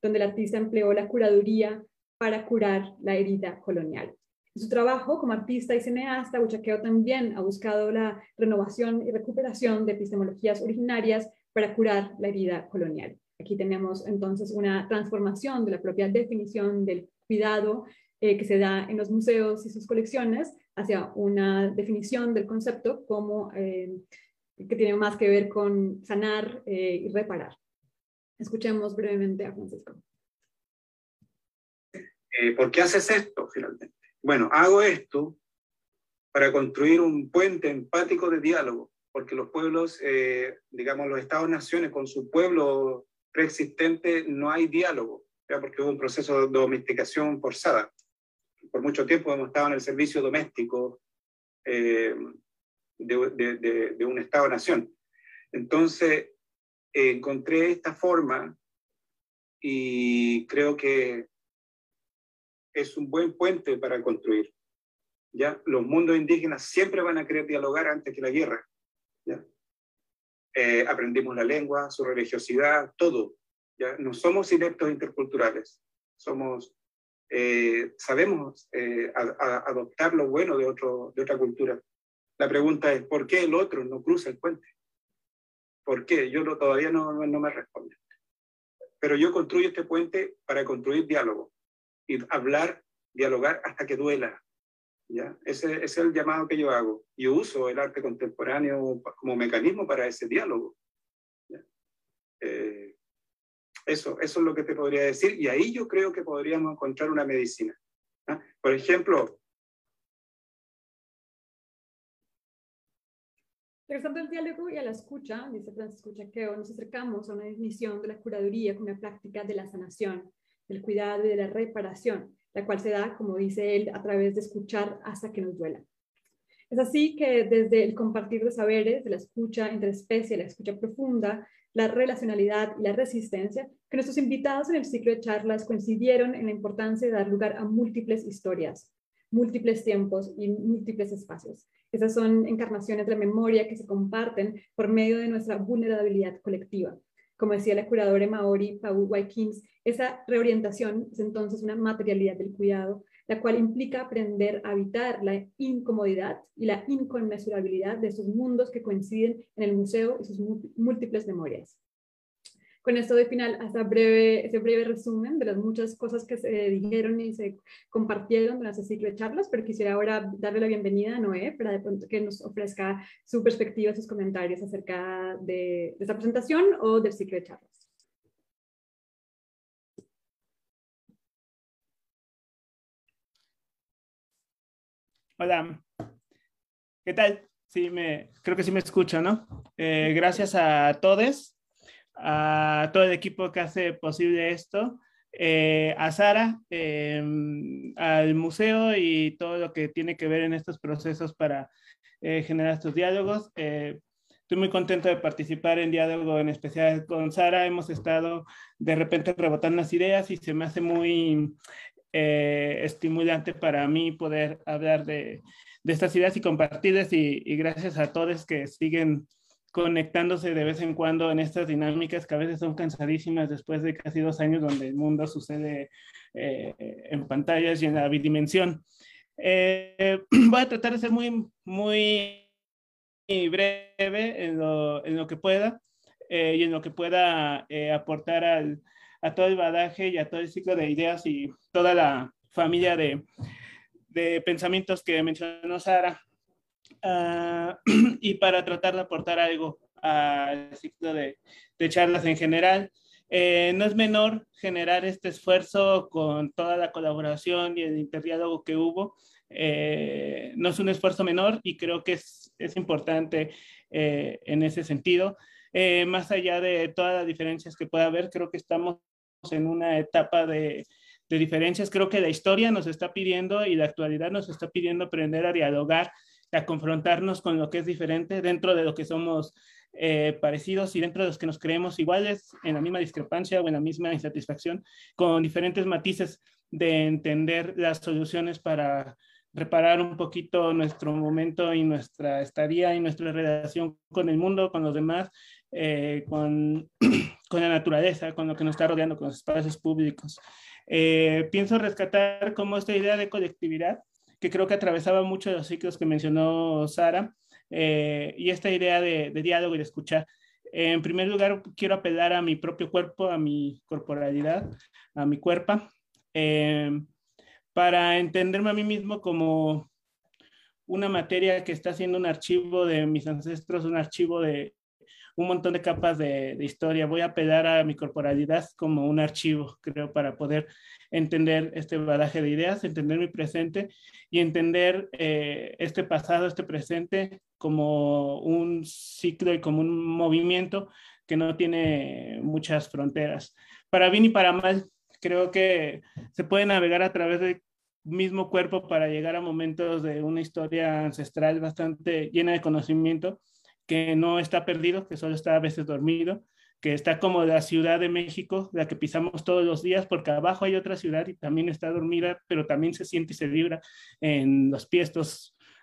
donde el artista empleó la curaduría para curar la herida colonial. Su trabajo como artista y cineasta, Huachaqueo también ha buscado la renovación y recuperación de epistemologías originarias para curar la herida colonial. Aquí tenemos entonces una transformación de la propia definición del cuidado eh, que se da en los museos y sus colecciones hacia una definición del concepto como eh, que tiene más que ver con sanar eh, y reparar. Escuchemos brevemente a Francisco. ¿Por qué haces esto finalmente? Bueno, hago esto para construir un puente empático de diálogo, porque los pueblos, digamos, los estados-naciones con su pueblo preexistente no hay diálogo, porque hubo un proceso de domesticación forzada. Por mucho tiempo hemos estado en el servicio doméstico eh, de, un Estado-nación. Entonces, encontré esta forma y creo que es un buen puente para construir. ¿ya? Los mundos indígenas siempre van a querer dialogar antes que la guerra. ¿ya? Eh, aprendimos la lengua, su religiosidad, todo. ¿ya? No somos ineptos interculturales, somos, eh, sabemos eh, adoptar lo bueno de, otro, de otra cultura. La pregunta es, ¿por qué el otro no cruza el puente? ¿Por qué? Yo todavía no, no me respondo. Pero yo construyo este puente para construir diálogo y hablar, dialogar hasta que duela, ¿ya? Ese, es el llamado que yo hago. Yo uso el arte contemporáneo como mecanismo para ese diálogo. Eh, eso, eso es lo que te podría decir. Y ahí yo creo que podríamos encontrar una medicina. Por ejemplo... Regresando al diálogo y a la escucha, dice Francisco Chaqueo, nos acercamos a una definición de la curaduría como una práctica de la sanación, del cuidado y de la reparación, la cual se da, como dice él, a través de escuchar hasta que nos duela. Es así que desde el compartir de saberes, de la escucha entre especies, la escucha profunda, la relacionalidad y la resistencia, que nuestros invitados en el ciclo de charlas coincidieron en la importancia de dar lugar a múltiples historias, múltiples tiempos y múltiples espacios. Esas son encarnaciones de la memoria que se comparten por medio de nuestra vulnerabilidad colectiva. Como decía la curadora Maori Pau Watkins, esa reorientación es entonces una materialidad del cuidado, la cual implica aprender a evitar la incomodidad y la inconmensurabilidad de esos mundos que coinciden en el museo y sus múltiples memorias. Con esto de final, hasta breve, ese breve resumen de las muchas cosas que se dijeron y se compartieron durante ese ciclo de charlas, pero quisiera ahora darle la bienvenida a Noé para pronto que nos ofrezca su perspectiva, sus comentarios acerca de, de esta presentación o del ciclo de charlas. Hola, ¿qué tal? Sí, me, creo que sí me escucho, ¿no? Eh, gracias a todos, a todo el equipo que hace posible esto, eh, a Sara, em, al museo y todo lo que tiene que ver en estos procesos para eh, generar estos diálogos. estoy muy contento de participar en diálogo, en especial con Sara. Hemos estado de repente rebotando las ideas y se me hace muy eh, estimulante para mí poder hablar de, de estas ideas y compartirlas y, y, gracias a todos que siguen conectándose de vez en cuando en estas dinámicas que a veces son cansadísimas después de casi dos años donde el mundo sucede eh, en pantallas y en la bidimensión. Eh, voy a tratar de ser muy, muy breve en lo, en lo que pueda eh, y en lo que pueda eh, aportar al, a todo el badaje y a todo el ciclo de ideas y toda la familia de, de pensamientos que mencionó Sara. Uh, y para tratar de aportar algo al ciclo de, de charlas en general. Eh, no es menor generar este esfuerzo con toda la colaboración y el interdiálogo que hubo. Eh, no es un esfuerzo menor y creo que es, es importante eh, en ese sentido. Eh, más allá de todas las diferencias que pueda haber, creo que estamos en una etapa de, de, diferencias. Creo que la historia nos está pidiendo y la actualidad nos está pidiendo aprender a dialogar, a confrontarnos con lo que es diferente dentro de lo que somos eh, parecidos y dentro de los que nos creemos iguales, en la misma discrepancia o en la misma insatisfacción, con diferentes matices de entender las soluciones para reparar un poquito nuestro momento y nuestra estadía y nuestra relación con el mundo, con los demás, eh, con, con, la naturaleza, con lo que nos está rodeando, con los espacios públicos. Eh, pienso rescatar como esta idea de colectividad, que creo que atravesaba mucho de los ciclos que mencionó Sara, eh, y esta idea de, de, diálogo y de escuchar. En primer lugar, quiero apelar a mi propio cuerpo, a mi corporalidad, a mi cuerpo, eh, para entenderme a mí mismo como una materia que está siendo un archivo de mis ancestros, un archivo de, un montón de capas de, de, historia. Voy a pegar a mi corporalidad como un archivo, creo, para poder entender este badaje de ideas, entender mi presente y entender eh, este pasado, este presente como un ciclo y como un movimiento que no tiene muchas fronteras. Para bien y para mal, creo que se puede navegar a través del mismo cuerpo para llegar a momentos de una historia ancestral bastante llena de conocimiento que no está perdido, que solo está a veces dormido, que está como la Ciudad de México, la que pisamos todos los días, porque abajo hay otra ciudad y también está dormida, pero también se siente y se vibra en los pies.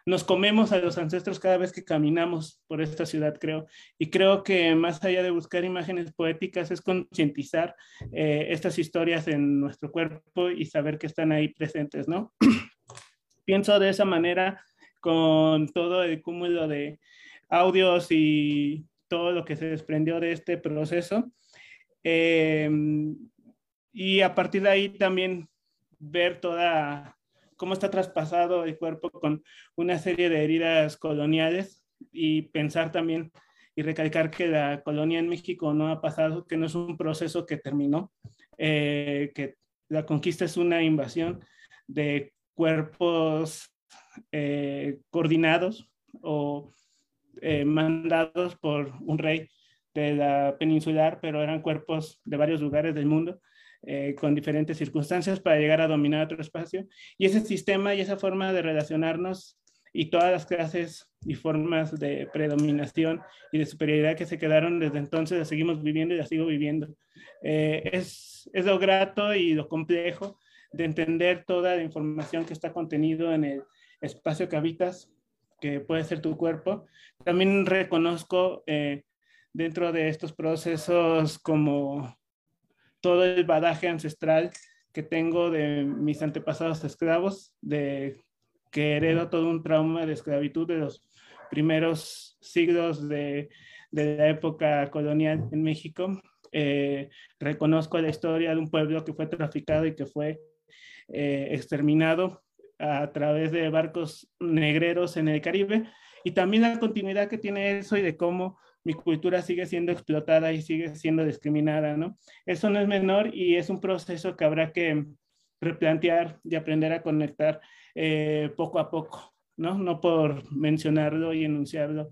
Nos comemos a los ancestros cada vez que caminamos por esta ciudad, creo. Y creo que más allá de buscar imágenes poéticas es concientizar eh, estas historias en nuestro cuerpo y saber que están ahí presentes, ¿no? Pienso de esa manera con todo el cúmulo de, audios y todo lo que se desprendió de este proceso. Eh, y a partir de ahí también ver toda cómo está traspasado el cuerpo con una serie de heridas coloniales y pensar también y recalcar que la colonia en México no ha pasado, que no es un proceso que terminó, eh, que la conquista es una invasión de cuerpos eh, coordinados o eh, mandados por un rey de la peninsular, pero eran cuerpos de varios lugares del mundo, eh, con diferentes circunstancias para llegar a dominar otro espacio. Y ese sistema y esa forma de relacionarnos y todas las clases y formas de predominación y de superioridad que se quedaron desde entonces, las seguimos viviendo y las sigo viviendo. Eh, es, es lo grato y lo complejo de entender toda la información que está contenido en el espacio que habitas que puede ser tu cuerpo. También reconozco eh, dentro de estos procesos como todo el badaje ancestral que tengo de mis antepasados esclavos, de que heredo todo un trauma de esclavitud de los primeros siglos de, de la época colonial en México. Eh, reconozco la historia de un pueblo que fue traficado y que fue eh, exterminado a través de barcos negreros en el Caribe y también la continuidad que tiene eso y de cómo mi cultura sigue siendo explotada y sigue siendo discriminada, ¿no? Eso no es menor y es un proceso que habrá que replantear y aprender a conectar eh, poco a poco, ¿no? No por mencionarlo y enunciarlo,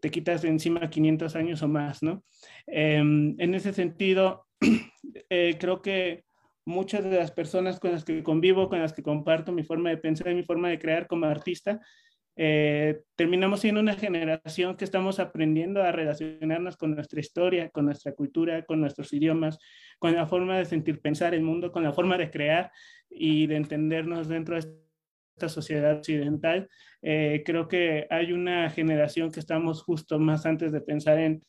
te quitas de encima 500 años o más, ¿no? Em, en ese sentido, eh, creo que muchas de las personas con las que convivo, con las que comparto mi forma de pensar y mi forma de crear como artista, eh, terminamos siendo una generación que estamos aprendiendo a relacionarnos con nuestra historia, con nuestra cultura, con nuestros idiomas, con la forma de sentir, pensar el mundo, con la forma de crear y de entendernos dentro de esta sociedad occidental. Eh, creo que hay una generación que estamos justo más antes de pensar en,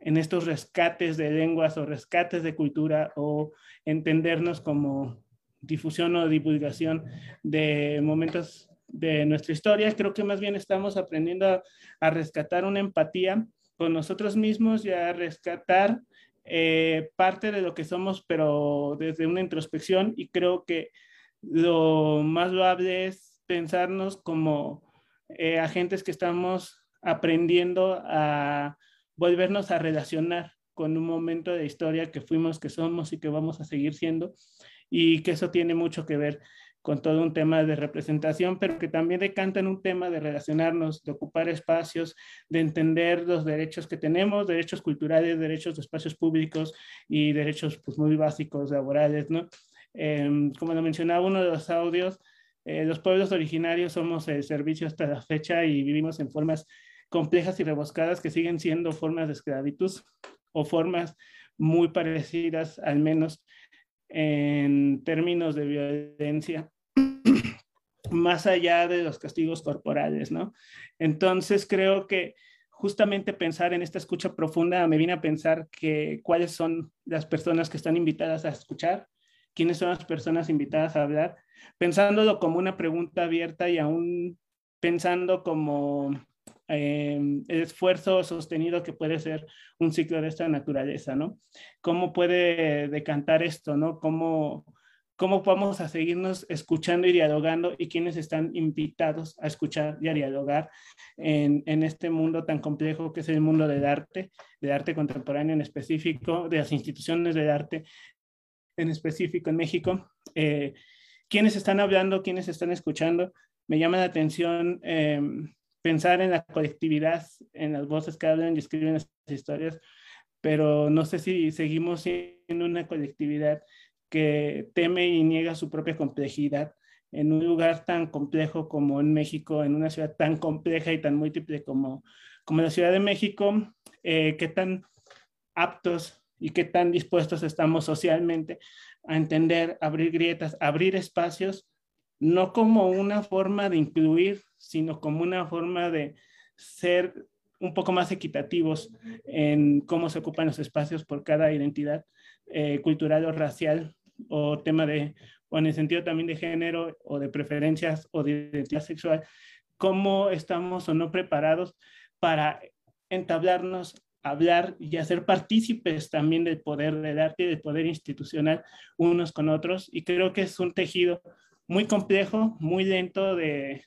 en estos rescates de lenguas o rescates de cultura o entendernos como difusión o divulgación de momentos de nuestra historia, creo que más bien estamos aprendiendo a, rescatar una empatía con nosotros mismos y a rescatar eh, parte de lo que somos, pero desde una introspección. Y creo que lo más loable es pensarnos como eh, agentes que estamos aprendiendo a volvernos a relacionar con un momento de historia que fuimos, que somos y que vamos a seguir siendo y que eso tiene mucho que ver con todo un tema de representación, pero que también decanta en un tema de relacionarnos, de ocupar espacios, de entender los derechos que tenemos, derechos culturales, derechos de espacios públicos y derechos pues, muy básicos laborales, ¿no? Em, como lo mencionaba uno de los audios, eh, los pueblos originarios somos el servicio hasta la fecha y vivimos en formas complejas y rebuscadas que siguen siendo formas de esclavitud o formas muy parecidas, al menos en términos de violencia, más allá de los castigos corporales, ¿no? Entonces creo que justamente pensar en esta escucha profunda me viene a pensar que cuáles son las personas que están invitadas a escuchar, quiénes son las personas invitadas a hablar, pensándolo como una pregunta abierta y aún pensando como Em, el esfuerzo sostenido que puede ser un ciclo de esta naturaleza, ¿no? ¿Cómo puede decantar esto, ¿no? ¿Cómo, cómo vamos a seguirnos escuchando y dialogando y quiénes están invitados a escuchar y a dialogar en, en, este mundo tan complejo que es el mundo del arte, del arte contemporáneo en específico, de las instituciones del arte en específico en México. Eh, ¿Quiénes están hablando? ¿Quiénes están escuchando? Me llama la atención eh, pensar en la colectividad, en las voces que hablan y escriben estas historias, pero no sé si seguimos siendo una colectividad que teme y niega su propia complejidad en un lugar tan complejo como en México, en una ciudad tan compleja y tan múltiple como, como la Ciudad de México, eh, qué tan aptos y qué tan dispuestos estamos socialmente a entender, abrir grietas, abrir espacios no como una forma de incluir, sino como una forma de ser un poco más equitativos en cómo se ocupan los espacios por cada identidad eh, cultural o racial o tema de, o en el sentido también de género o de preferencias o de identidad sexual, cómo estamos o no preparados para entablarnos, hablar y hacer partícipes también del poder del arte y del poder institucional unos con otros. Y creo que es un tejido muy complejo, muy lento de,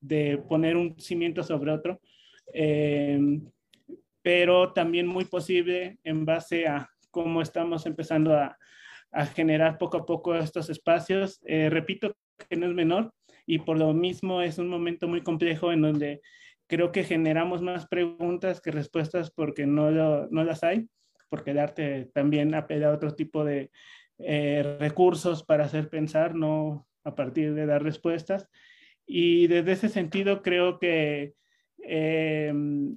de poner un cimiento sobre otro, eh, pero también muy posible en base a cómo estamos empezando a, a generar poco a poco estos espacios. Eh, repito que no es menor y por lo mismo es un momento muy complejo en donde creo que generamos más preguntas que respuestas porque no, no las hay, porque el arte también apela a otro tipo de eh, recursos para hacer pensar, no, a partir de dar respuestas. Y desde ese sentido creo que eh,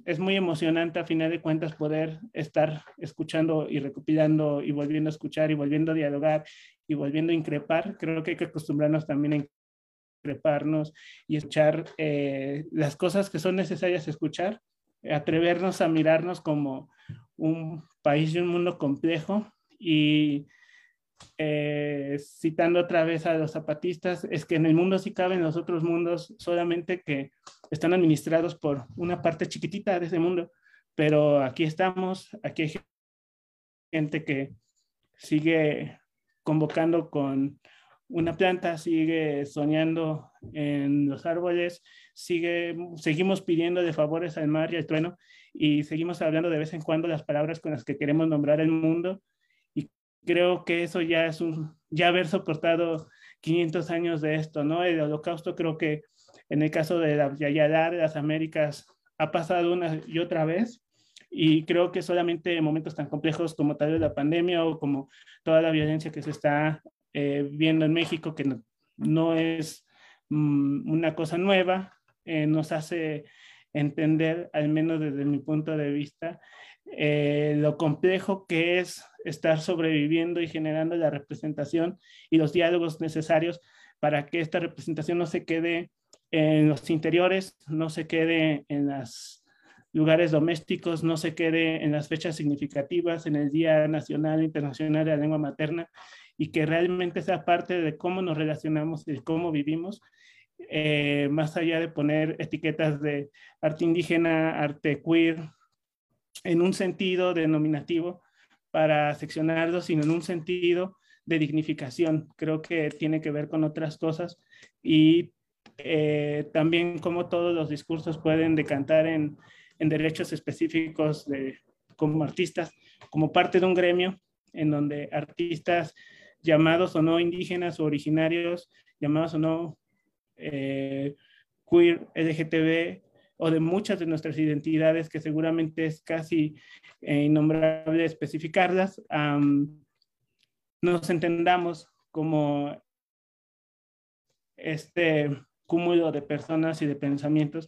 es muy emocionante a final de cuentas poder estar escuchando y recopilando y volviendo a escuchar y volviendo a dialogar y volviendo a increpar. Creo que hay que acostumbrarnos también a increparnos y escuchar eh, las cosas que son necesarias escuchar, atrevernos a mirarnos como un país y un mundo complejo y eh, citando otra vez a los zapatistas, es que en el mundo sí caben los otros mundos, solamente que están administrados por una parte chiquitita de ese mundo, pero aquí estamos, aquí hay gente que sigue convocando con una planta, sigue soñando en los árboles, sigue, seguimos pidiendo de favores al mar y al trueno y seguimos hablando de vez en cuando las palabras con las que queremos nombrar el mundo creo que eso ya es un, ya haber soportado 500 años de esto, ¿no? El holocausto creo que en el caso de la Yayala de las Américas ha pasado una y otra vez y creo que solamente en momentos tan complejos como tal vez la pandemia o como toda la violencia que se está eh, viendo en México, que no, es mm, una cosa nueva, eh, nos hace entender, al menos desde mi punto de vista, eh, lo complejo que es estar sobreviviendo y generando la representación y los diálogos necesarios para que esta representación no se quede en los interiores, no se quede en los lugares domésticos, no se quede en las fechas significativas, en el Día Nacional e Internacional de la Lengua Materna y que realmente sea parte de cómo nos relacionamos y cómo vivimos, eh, más allá de poner etiquetas de arte indígena, arte queer, en un sentido denominativo para seccionarlo, sino en un sentido de dignificación. Creo que tiene que ver con otras cosas y eh, también cómo todos los discursos pueden decantar en, derechos específicos de, como artistas, como parte de un gremio en donde artistas llamados o no indígenas o originarios, llamados o no eh, queer, LGTB, o de muchas de nuestras identidades, que seguramente es casi eh, innombrable especificarlas, nos entendamos como este cúmulo de personas y de pensamientos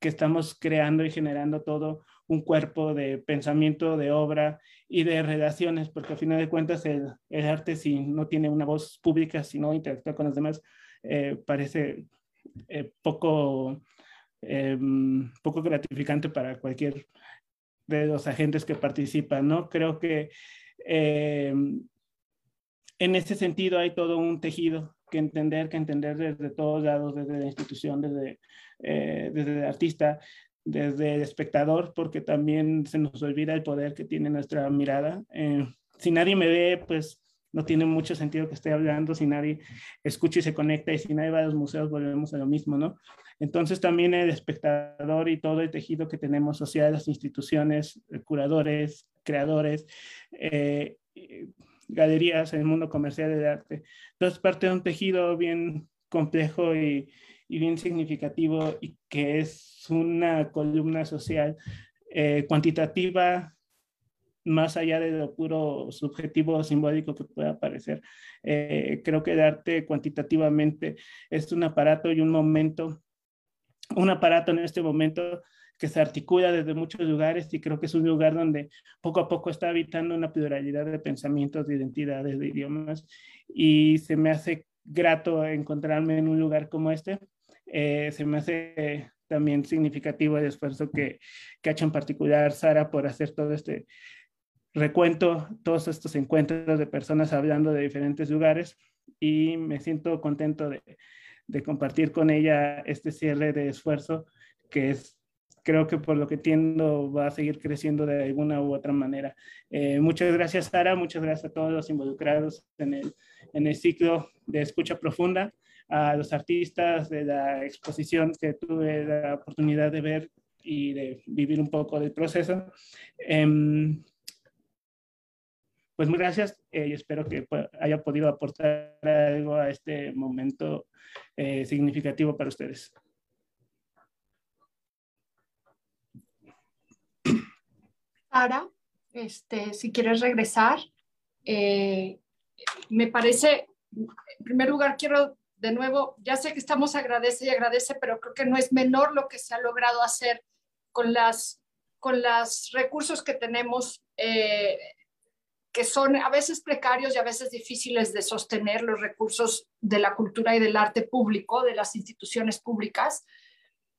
que estamos creando y generando todo un cuerpo de pensamiento, de obra y de relaciones, porque al final de cuentas el, arte si no tiene una voz pública, si no interactúa con los demás, eh, parece eh, poco, em, poco gratificante para cualquier de los agentes que participan, ¿no? Creo que em, en ese sentido hay todo un tejido que entender, que entender desde todos lados, desde la institución, desde, eh, desde el artista, desde el espectador, porque también se nos olvida el poder que tiene nuestra mirada. Eh, si nadie me ve, pues no tiene mucho sentido que esté hablando, si nadie escucha y se conecta, y si nadie va a los museos, volvemos a lo mismo, ¿no? Entonces también el espectador y todo el tejido que tenemos social, las instituciones, curadores, creadores, eh, galerías el mundo comercial de arte. Entonces, parte de un tejido bien complejo y, y bien significativo y que es una columna social eh, cuantitativa más allá de lo puro subjetivo o simbólico que pueda parecer. Eh, creo que el arte cuantitativamente es un aparato y un momento, un aparato en este momento que se articula desde muchos lugares y creo que es un lugar donde poco a poco está habitando una pluralidad de pensamientos, de identidades, de idiomas y se me hace grato encontrarme en un lugar como este. Eh, se me hace también significativo el esfuerzo que, que ha hecho en particular Sara por hacer todo este recuento, todos estos encuentros de personas hablando de diferentes lugares y me siento contento de, de compartir con ella este cierre de esfuerzo que es creo que por lo que entiendo va a seguir creciendo de alguna u otra manera. Eh, muchas gracias, Sara, muchas gracias a todos los involucrados en el, en el ciclo de escucha profunda, a los artistas de la exposición que tuve la oportunidad de ver y de vivir un poco del proceso. Em, pues muy gracias eh, y espero que haya podido aportar algo a este momento eh, significativo para ustedes. Sara, este, si quieres regresar, eh, me parece, en primer lugar, quiero de nuevo, ya sé que estamos agradece y agradece, pero creo que no es menor lo que se ha logrado hacer con las con los recursos que tenemos, eh, que son a veces precarios y a veces difíciles de sostener, los recursos de la cultura y del arte público, de las instituciones públicas.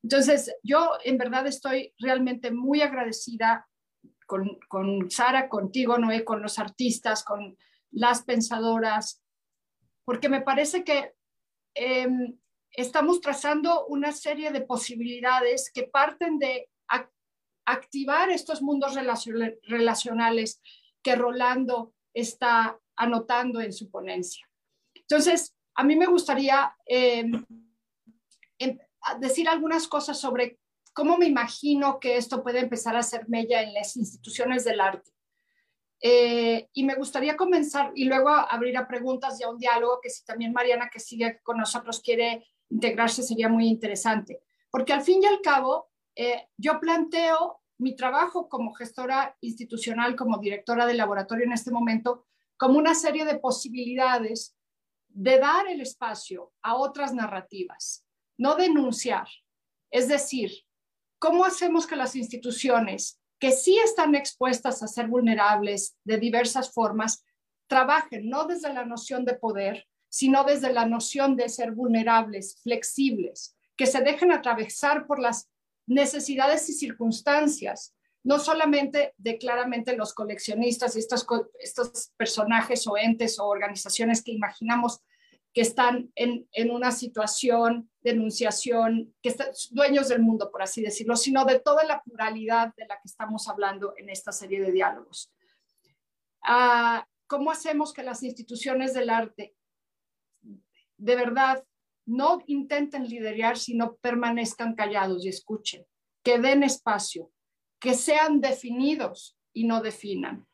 Entonces, yo en verdad estoy realmente muy agradecida con, con Sara, contigo, Noé, con los artistas, con las pensadoras, porque me parece que em, estamos trazando una serie de posibilidades que parten de activar estos mundos relacionales que Rolando está anotando en su ponencia. Entonces, a mí me gustaría em, decir algunas cosas sobre cómo me imagino que esto puede empezar a ser mella en las instituciones del arte. Eh, y me gustaría comenzar y luego abrir a preguntas y a un diálogo que si también Mariana que sigue con nosotros quiere integrarse sería muy interesante. Porque al fin y al cabo, eh, yo planteo mi trabajo como gestora institucional, como directora del laboratorio en este momento, como una serie de posibilidades de dar el espacio a otras narrativas, no denunciar. Es decir, ¿cómo hacemos que las instituciones que sí están expuestas a ser vulnerables de diversas formas trabajen no desde la noción de poder, sino desde la noción de ser vulnerables, flexibles, que se dejen atravesar por las necesidades y circunstancias, no solamente de claramente los coleccionistas y estos, estos personajes o entes o organizaciones que imaginamos que están en, en una situación de enunciación, que están dueños del mundo, por así decirlo, sino de toda la pluralidad de la que estamos hablando en esta serie de diálogos. Ah, ¿Cómo hacemos que las instituciones del arte de verdad no intenten liderar, sino permanezcan callados y escuchen, que den espacio, que sean definidos y no definan,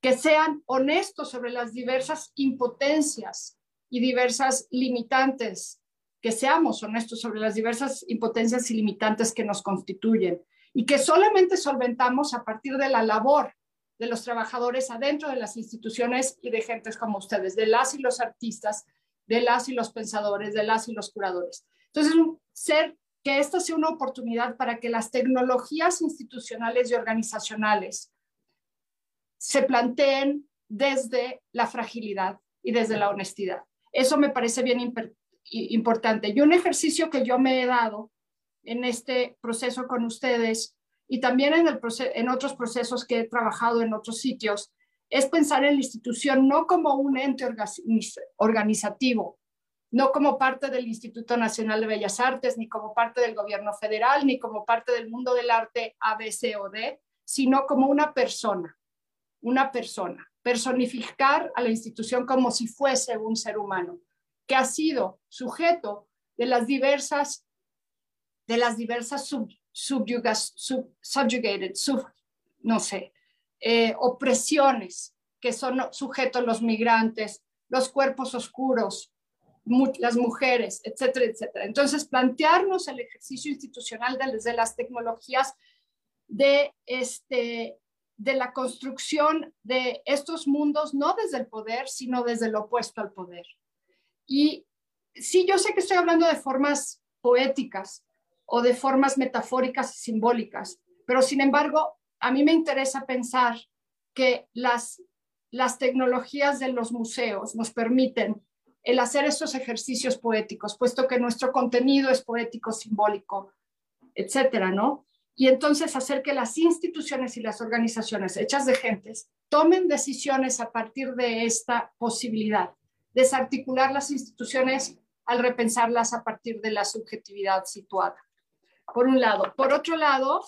que sean honestos sobre las diversas impotencias y diversas limitantes, que seamos honestos sobre las diversas impotencias y limitantes que nos constituyen y que solamente solventamos a partir de la labor de los trabajadores adentro de las instituciones y de gentes como ustedes, de las y los artistas, de las y los pensadores, de las y los curadores. Entonces, ser que esta sea una oportunidad para que las tecnologías institucionales y organizacionales se planteen desde la fragilidad y desde la honestidad. Eso me parece bien importante. Y un ejercicio que yo me he dado en este proceso con ustedes y también en, en otros procesos que he trabajado en otros sitios es pensar en la institución no como un ente organizativo, no como parte del Instituto Nacional de Bellas Artes, ni como parte del gobierno federal, ni como parte del mundo del arte D, sino como una persona, una persona, personificar a la institución como si fuese un ser humano, que ha sido sujeto de las diversas, de las diversas sub, subyugas, sub, subjugated, sub, no sé, eh, opresiones que son sujetos los migrantes, los cuerpos oscuros, las mujeres, etcétera, etcétera. Entonces, plantearnos el ejercicio institucional desde las tecnologías de, este, de la construcción de estos mundos, no desde el poder, sino desde lo opuesto al poder. Y sí, yo sé que estoy hablando de formas poéticas o de formas metafóricas y simbólicas, pero sin embargo, a mí me interesa pensar que las, las tecnologías de los museos nos permiten el hacer estos ejercicios poéticos, puesto que nuestro contenido es poético, simbólico, etcétera, ¿no? Y entonces hacer que las instituciones y las organizaciones hechas de gentes tomen decisiones a partir de esta posibilidad, desarticular las instituciones al repensarlas a partir de la subjetividad situada. Por un lado. Por otro lado,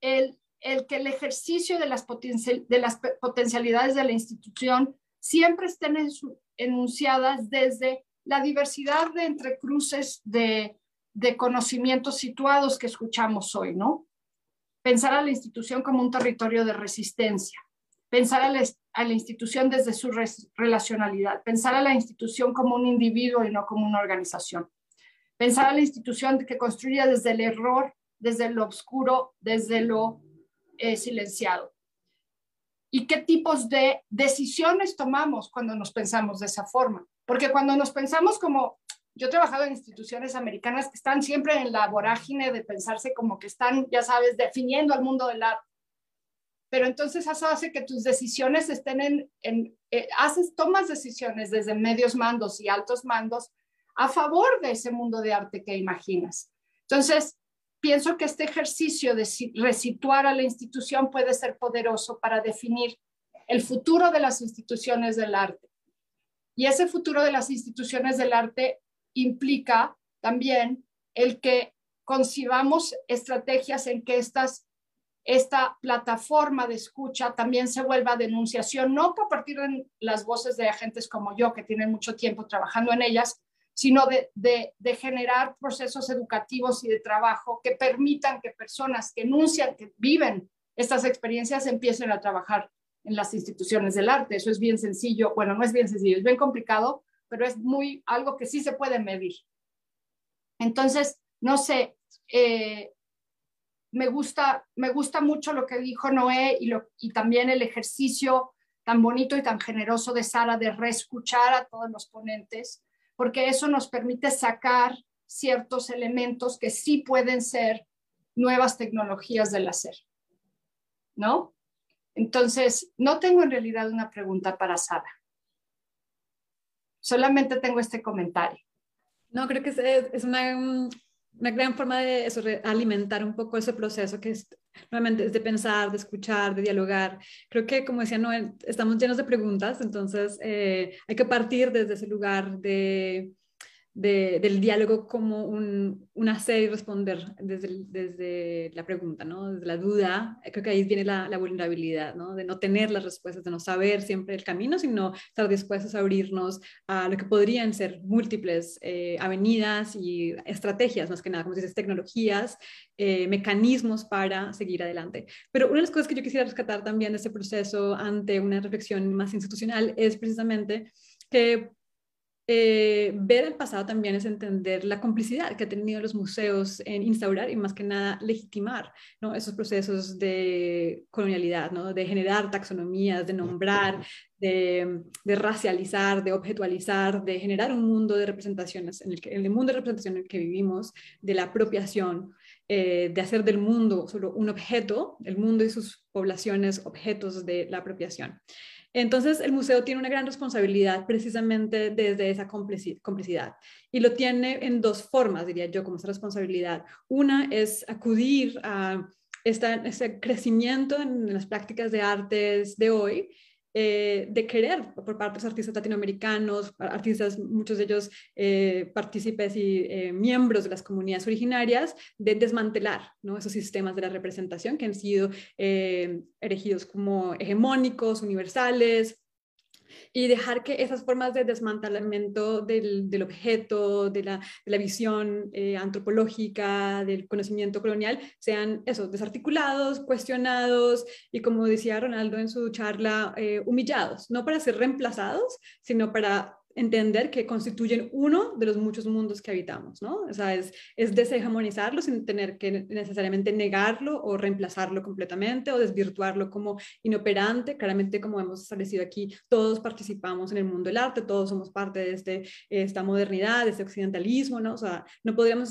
el, que el ejercicio de las, de las potencialidades de la institución siempre estén enunciadas desde la diversidad de entrecruces de, de conocimientos situados que escuchamos hoy, ¿no? Pensar a la institución como un territorio de resistencia, pensar a la, institución desde su relacionalidad, pensar a la institución como un individuo y no como una organización, pensar a la institución que construya desde el error desde lo oscuro, desde lo eh, silenciado. ¿Y qué tipos de decisiones tomamos cuando nos pensamos de esa forma? Porque cuando nos pensamos como, yo he trabajado en instituciones americanas que están siempre en la vorágine de pensarse como que están, ya sabes, definiendo al mundo del arte. Pero entonces eso hace que tus decisiones estén en, eh, haces, tomas decisiones desde medios mandos y altos mandos a favor de ese mundo de arte que imaginas. Entonces, pienso que este ejercicio de resituar a la institución puede ser poderoso para definir el futuro de las instituciones del arte. Y ese futuro de las instituciones del arte implica también el que concibamos estrategias en que estas, esta plataforma de escucha también se vuelva denunciación, no a partir de las voces de agentes como yo, que tienen mucho tiempo trabajando en ellas, sino de, de, generar procesos educativos y de trabajo que permitan que personas que enuncian, que viven estas experiencias, empiecen a trabajar en las instituciones del arte. Eso es bien sencillo, bueno, no es bien sencillo, es bien complicado, pero es muy algo que sí se puede medir. Entonces, no sé, eh, me, gusta, me gusta mucho lo que dijo Noé y, lo, y también el ejercicio tan bonito y tan generoso de Sara de reescuchar a todos los ponentes, porque eso nos permite sacar ciertos elementos que sí pueden ser nuevas tecnologías del hacer. ¿No? Entonces, no tengo en realidad una pregunta para Sara. Solamente tengo este comentario. No, creo que es, una, una gran forma de alimentar un poco ese proceso que es, nuevamente es de pensar, de escuchar, de dialogar. Creo que, como decía Noel, estamos llenos de preguntas, entonces eh, hay que partir desde ese lugar de del diálogo como un, un, hacer y responder desde, desde la pregunta, ¿no? desde la duda. Creo que ahí viene la, la, vulnerabilidad, ¿no? de no tener las respuestas, de no saber siempre el camino, sino estar dispuestos a abrirnos a lo que podrían ser múltiples eh, avenidas y estrategias, más que nada, como dices, tecnologías, eh, mecanismos para seguir adelante. Pero una de las cosas que yo quisiera rescatar también de este proceso ante una reflexión más institucional es precisamente que eh, ver el pasado también es entender la complicidad que han tenido los museos en instaurar y más que nada legitimar ¿no? esos procesos de colonialidad, ¿no? de generar taxonomías, de nombrar, de, racializar, de objetualizar, de generar un mundo de representaciones, en el, que, el mundo de representación en el que vivimos, de la apropiación, eh, de hacer del mundo solo un objeto, el mundo y sus poblaciones objetos de la apropiación. Entonces, el museo tiene una gran responsabilidad precisamente desde esa complicidad. Y lo tiene en dos formas, diría yo, como esa responsabilidad. Una es acudir a este crecimiento en las prácticas de artes de hoy eh, de querer por parte de los artistas latinoamericanos, artistas, muchos de ellos eh, partícipes y eh, miembros de las comunidades originarias, de desmantelar esos sistemas de la representación que han sido erigidos como hegemónicos, universales, y dejar que esas formas de desmantelamiento del, del objeto, de la, de la visión eh, antropológica, del conocimiento colonial, sean eso, desarticulados, cuestionados y, como decía Ronaldo en su charla, eh, humillados, no para ser reemplazados, sino para entender que constituyen uno de los muchos mundos que habitamos, ¿no? O sea, es, es deshegemonizarlo sin tener que necesariamente negarlo o reemplazarlo completamente o desvirtuarlo como inoperante. Claramente, como hemos establecido aquí, todos participamos en el mundo del arte, todos somos parte de este, esta modernidad, de este occidentalismo, ¿no? O sea, no podríamos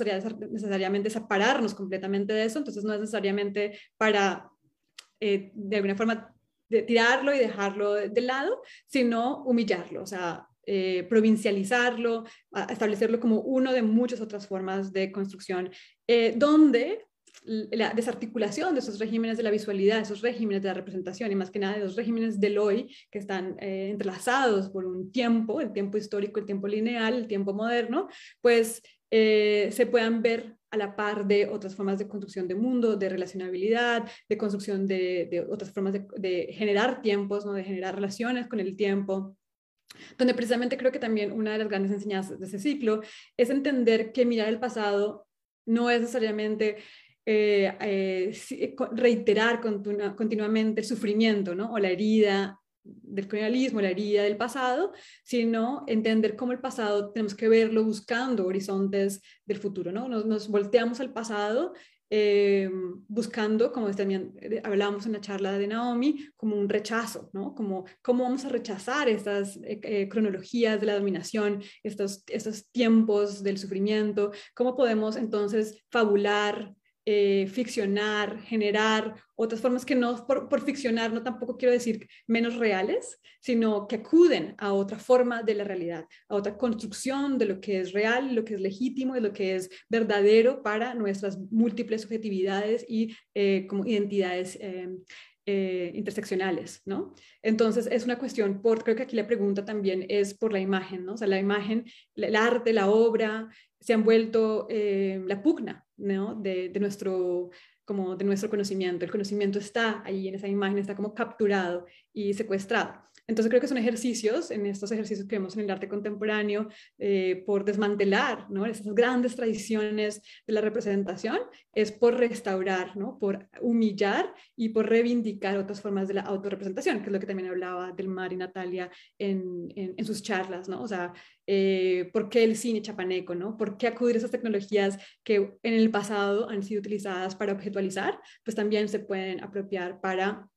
necesariamente separarnos completamente de eso, entonces no es necesariamente para, eh, de alguna forma, de tirarlo y dejarlo de lado, sino humillarlo, o sea, eh, provincializarlo, establecerlo como una de muchas otras formas de construcción, eh, donde la desarticulación de esos regímenes de la visualidad, esos regímenes de la representación y más que nada de los regímenes del hoy que están eh, entrelazados por un tiempo, el tiempo histórico, el tiempo lineal, el tiempo moderno, pues se puedan ver a la par de otras formas de construcción de mundo, de relacionabilidad, de construcción de, otras formas de, de, generar tiempos, ¿no? de generar relaciones con el tiempo donde precisamente creo que también una de las grandes enseñanzas de ese ciclo es entender que mirar el pasado no es necesariamente eh, eh, reiterar continuamente el sufrimiento ¿no? o la herida del colonialismo, la herida del pasado, sino entender cómo el pasado tenemos que verlo buscando horizontes del futuro, ¿no? Nos, nos volteamos al pasado eh, buscando, como también eh, hablábamos en la charla de Naomi, como un rechazo, ¿no? Como cómo vamos a rechazar estas eh, cronologías de la dominación, estos, estos tiempos del sufrimiento, cómo podemos entonces fabular eh, ficcionar, generar otras formas que no, por, por, ficcionar, no tampoco quiero decir menos reales, sino que acuden a otra forma de la realidad, a otra construcción de lo que es real, lo que es legítimo, de lo que es verdadero para nuestras múltiples subjetividades y eh, como identidades. Eh, interseccionales, ¿no? Entonces es una cuestión, por, creo que aquí la pregunta también es por la imagen, ¿no? O sea, la imagen, el arte, la obra, se han vuelto la pugna ¿no? de, de, nuestro, como de nuestro conocimiento. El conocimiento está ahí en esa imagen, está como capturado y secuestrado. Entonces creo que son ejercicios, en estos ejercicios que vemos en el arte contemporáneo, eh, por desmantelar ¿no? esas grandes tradiciones de la representación, es por restaurar, ¿no? por humillar y por reivindicar otras formas de la autorrepresentación, que es lo que también hablaba del Mar y Natalia en, en, sus charlas, ¿no? O sea, eh, ¿por qué el cine chapaneco, ¿no? ¿Por qué acudir a esas tecnologías que en el pasado han sido utilizadas para objetualizar? Pues también se pueden apropiar para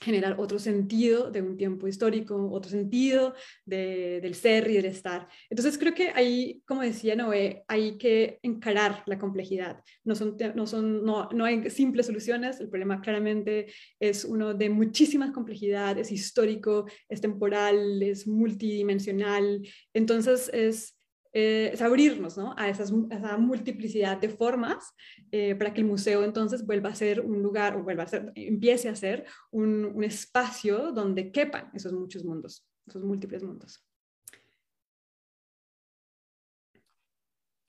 generar otro sentido de un tiempo histórico, otro sentido de, del ser y del estar. Entonces creo que ahí, como decía Noé, hay que encarar la complejidad. No, son, no, son, no, no hay simples soluciones, el problema claramente es uno de muchísimas complejidad, es histórico, es temporal, es multidimensional. Entonces es eh, es abrirnos ¿no? a, esas, esa multiplicidad de formas eh, para que el museo entonces vuelva a ser un lugar o vuelva a ser, empiece a ser un, un espacio donde quepan esos muchos mundos, esos múltiples mundos.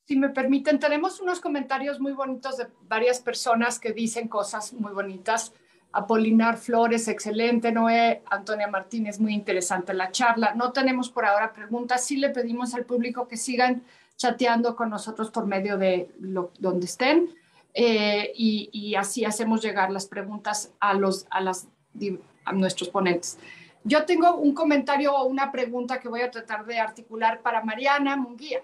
Si me permiten, tenemos unos comentarios muy bonitos de varias personas que dicen cosas muy bonitas. Apolinar Flores, excelente, Noé, Antonia Martínez, muy interesante la charla. No tenemos por ahora preguntas, sí le pedimos al público que sigan chateando con nosotros por medio de lo, donde estén eh, y, así hacemos llegar las preguntas a, los, a, las, a nuestros ponentes. Yo tengo un comentario o una pregunta que voy a tratar de articular para Mariana Munguía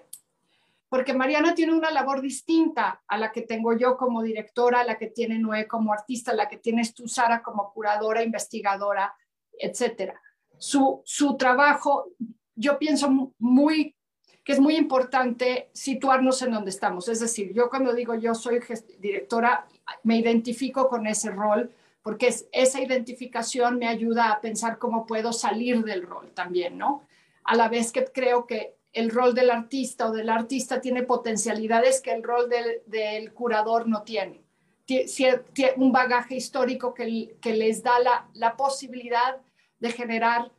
porque Mariana tiene una labor distinta a la que tengo yo como directora, a la que tiene Noé como artista, a la que tienes tú, Sara, como curadora, investigadora, etcétera. Su, trabajo, yo pienso muy que es muy importante situarnos en donde estamos. Es decir, yo cuando digo yo soy directora, me identifico con ese rol, porque es, esa identificación me ayuda a pensar cómo puedo salir del rol también, ¿no? A la vez que creo que el rol del artista o del artista tiene potencialidades que el rol del, curador no tiene. Tiene un bagaje histórico que, les da la, posibilidad de generar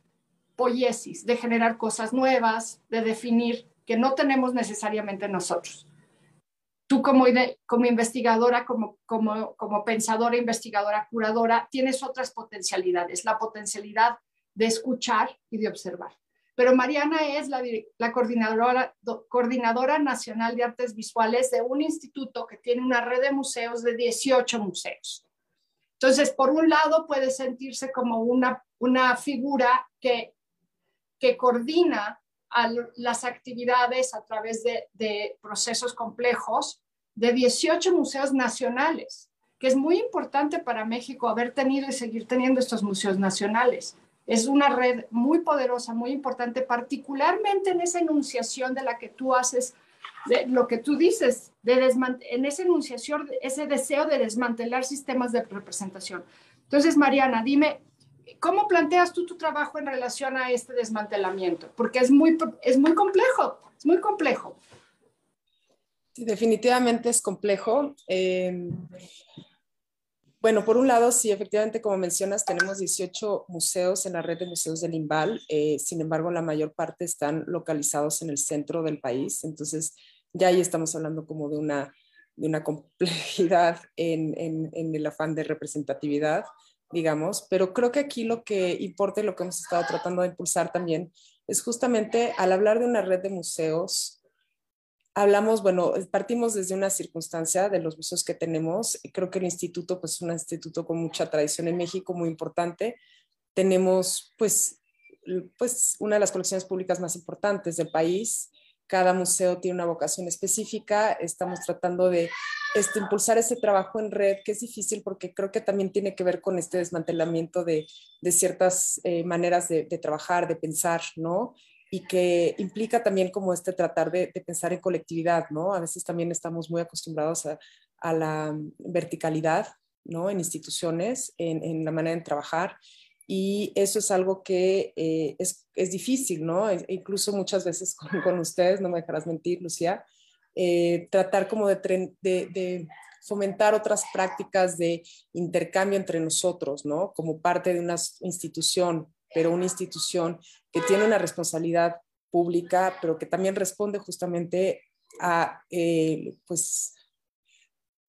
poiesis, de generar cosas nuevas, de definir que no tenemos necesariamente nosotros. Tú como, investigadora, como pensadora, investigadora, curadora, tienes otras potencialidades, la potencialidad de escuchar y de observar pero Mariana es la, coordinadora, coordinadora nacional de artes visuales de un instituto que tiene una red de museos de 18 museos. Entonces, por un lado, puede sentirse como una, una figura que, que coordina las actividades a través de, de procesos complejos de 18 museos nacionales, que es muy importante para México haber tenido y seguir teniendo estos museos nacionales es una red muy poderosa, muy importante, particularmente en esa enunciación de la que tú haces, de lo que tú dices, de en esa enunciación, ese deseo de desmantelar sistemas de representación. Entonces, Mariana, dime, ¿cómo planteas tú tu trabajo en relación a este desmantelamiento? Porque es muy, es muy complejo, es muy complejo. Sí, definitivamente es complejo. Eh, bueno, por un lado, sí, efectivamente, como mencionas, tenemos 18 museos en la red de museos del IMBAL. Eh, sin embargo, la mayor parte están localizados en el centro del país. Entonces, ya ahí estamos hablando como de una, de una complejidad en, en, en el afán de representatividad, digamos. Pero creo que aquí lo que importa y lo que hemos estado tratando de impulsar también es justamente al hablar de una red de museos, hablamos, bueno, partimos desde una circunstancia de los museos que tenemos. Creo que el instituto, pues, es un instituto con mucha tradición en México, muy importante. Tenemos, pues, pues, una de las colecciones públicas más importantes del país. Cada museo tiene una vocación específica. Estamos tratando de este, impulsar ese trabajo en red, que es difícil porque creo que también tiene que ver con este desmantelamiento de, de ciertas eh, maneras de, de, trabajar, de pensar, ¿no? Y que implica también como este tratar de, pensar en colectividad, ¿no? A veces también estamos muy acostumbrados a, a la verticalidad, ¿no? En instituciones, en, en la manera de trabajar. Y eso es algo que eh, es, es, difícil, ¿no? E, incluso muchas veces con, con, ustedes, no me dejarás mentir, Lucía, eh, tratar como de, de, de, fomentar otras prácticas de intercambio entre nosotros, ¿no? Como parte de una institución, pero una institución que tiene una responsabilidad pública, pero que también responde justamente a, eh, pues,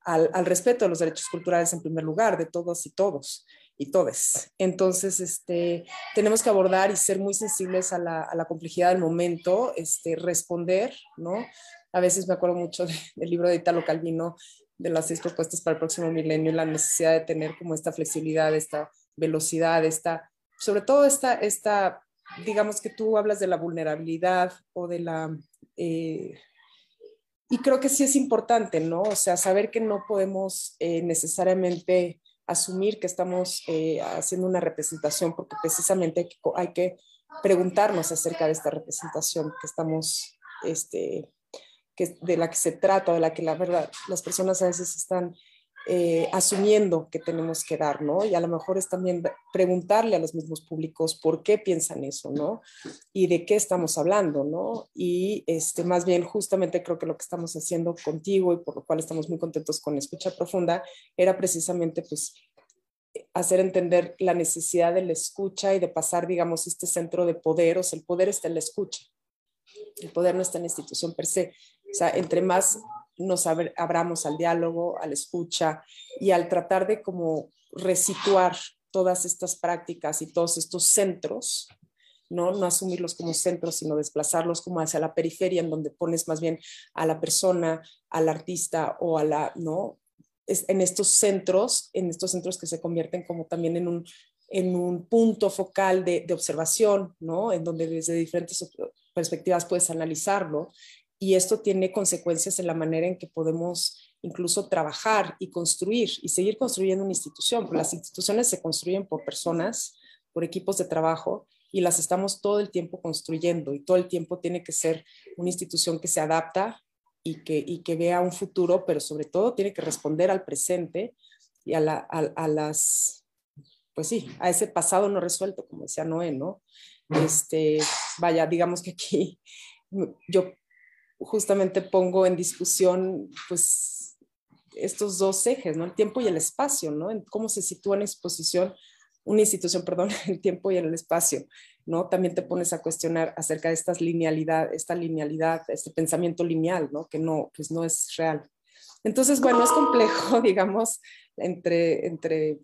al, respeto de los derechos culturales en primer lugar, de todos y todos y todes. Entonces, este, tenemos que abordar y ser muy sensibles a la, complejidad del momento, este, responder, ¿no? A veces me acuerdo mucho de, del libro de Italo Calvino, de las seis propuestas para el próximo milenio, la necesidad de tener como esta flexibilidad, esta velocidad, esta, sobre todo esta, esta digamos que tú hablas de la vulnerabilidad o de la... Eh, y creo que sí es importante, ¿no? O sea, saber que no podemos eh, necesariamente asumir que estamos eh, haciendo una representación, porque precisamente hay que preguntarnos acerca de esta representación que estamos, este, que, de la que se trata, de la que la verdad las personas a veces están eh, asumiendo que tenemos que dar, ¿no? Y a lo mejor es también preguntarle a los mismos públicos por qué piensan eso, ¿no? Y de qué estamos hablando, ¿no? Y este, más bien, justamente creo que lo que estamos haciendo contigo y por lo cual estamos muy contentos con Escucha Profunda era precisamente, pues, hacer entender la necesidad de la escucha y de pasar, digamos, este centro de poder, o sea, el poder está en la escucha. El poder no está en la institución per se. O sea, entre más nos abramos al diálogo, a la escucha y al tratar de como resituar todas estas prácticas y todos estos centros, ¿no? No asumirlos como centros, sino desplazarlos como hacia la periferia, en donde pones más bien a la persona, al artista o a la, ¿no? en estos centros, en estos centros que se convierten como también en un, en un punto focal de, de observación, ¿no? En donde desde diferentes perspectivas puedes analizarlo y esto tiene consecuencias en la manera en que podemos incluso trabajar y construir y seguir construyendo una institución, porque las instituciones se construyen por personas, por equipos de trabajo y las estamos todo el tiempo construyendo y todo el tiempo tiene que ser una institución que se adapta y que, y que vea un futuro, pero sobre todo tiene que responder al presente y a, la, a, las, pues sí, a ese pasado no resuelto, como decía Noé, ¿no? Este, vaya, digamos que aquí yo justamente pongo en discusión pues estos dos ejes, ¿no? El tiempo y el espacio, ¿no? En cómo se sitúa en exposición una institución, perdón, el tiempo y el espacio, ¿no? También te pones a cuestionar acerca de esta linealidad, esta linealidad, este pensamiento lineal, ¿no? Que no, pues no es real. Entonces, bueno, es complejo, digamos, entre, entre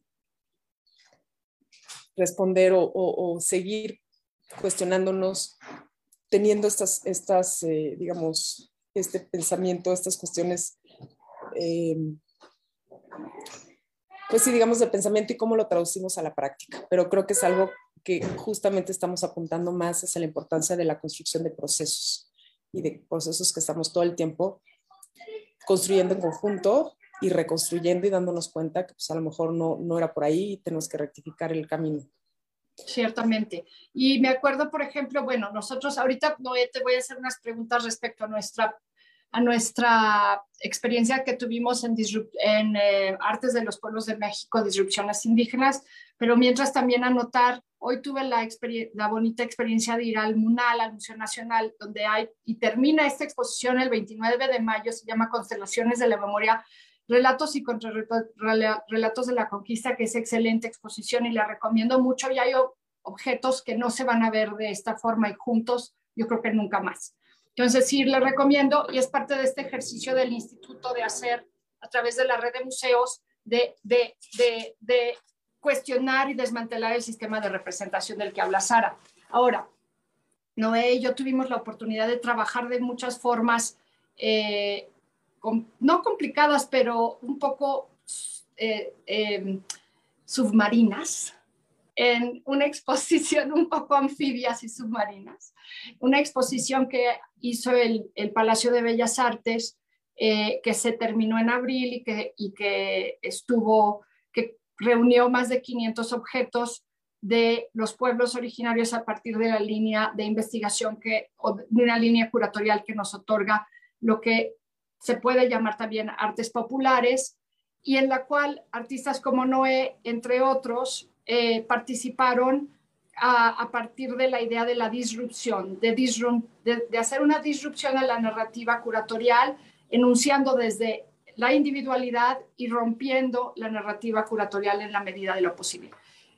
responder o seguir cuestionándonos teniendo estas, estas eh, digamos, este pensamiento, estas cuestiones, eh, pues sí, digamos, de pensamiento y cómo lo traducimos a la práctica. Pero creo que es algo que justamente estamos apuntando más hacia la importancia de la construcción de procesos y de procesos que estamos todo el tiempo construyendo en conjunto y reconstruyendo y dándonos cuenta que pues, a lo mejor no, no era por ahí y tenemos que rectificar el camino. Ciertamente. Y me acuerdo, por ejemplo, bueno, nosotros ahorita no te voy a hacer unas preguntas respecto a nuestra, a nuestra experiencia que tuvimos en, en eh, Artes de los Pueblos de México, Disrupciones Indígenas, pero mientras también anotar, hoy tuve la, la bonita experiencia de ir al MUNAL, al Museo Nacional, donde hay, y termina esta exposición el 29 de mayo, se llama Constelaciones de la Memoria Relatos y Relatos de la Conquista, que es excelente exposición y la recomiendo mucho. Y hay objetos que no se van a ver de esta forma y juntos, yo creo que nunca más. Entonces, sí, le recomiendo y es parte de este ejercicio del instituto de hacer a través de la red de museos, de cuestionar y desmantelar el sistema de representación del que habla Sara. Ahora, Noé y yo tuvimos la oportunidad de trabajar de muchas formas eh, no complicadas, pero un poco eh, em, submarinas, en una exposición un poco anfibias y submarinas, una exposición que hizo el, Palacio de Bellas Artes, eh, que se terminó en abril y que, y que estuvo, que reunió más de 500 objetos de los pueblos originarios a partir de la línea de investigación que, de una línea curatorial que nos otorga lo que se puede llamar también artes populares, y en la cual artistas como Noé, entre otros, eh, participaron a, partir de la idea de la disrupción, de, hacer una disrupción a la narrativa curatorial, enunciando desde la individualidad y rompiendo la narrativa curatorial en la medida de lo posible.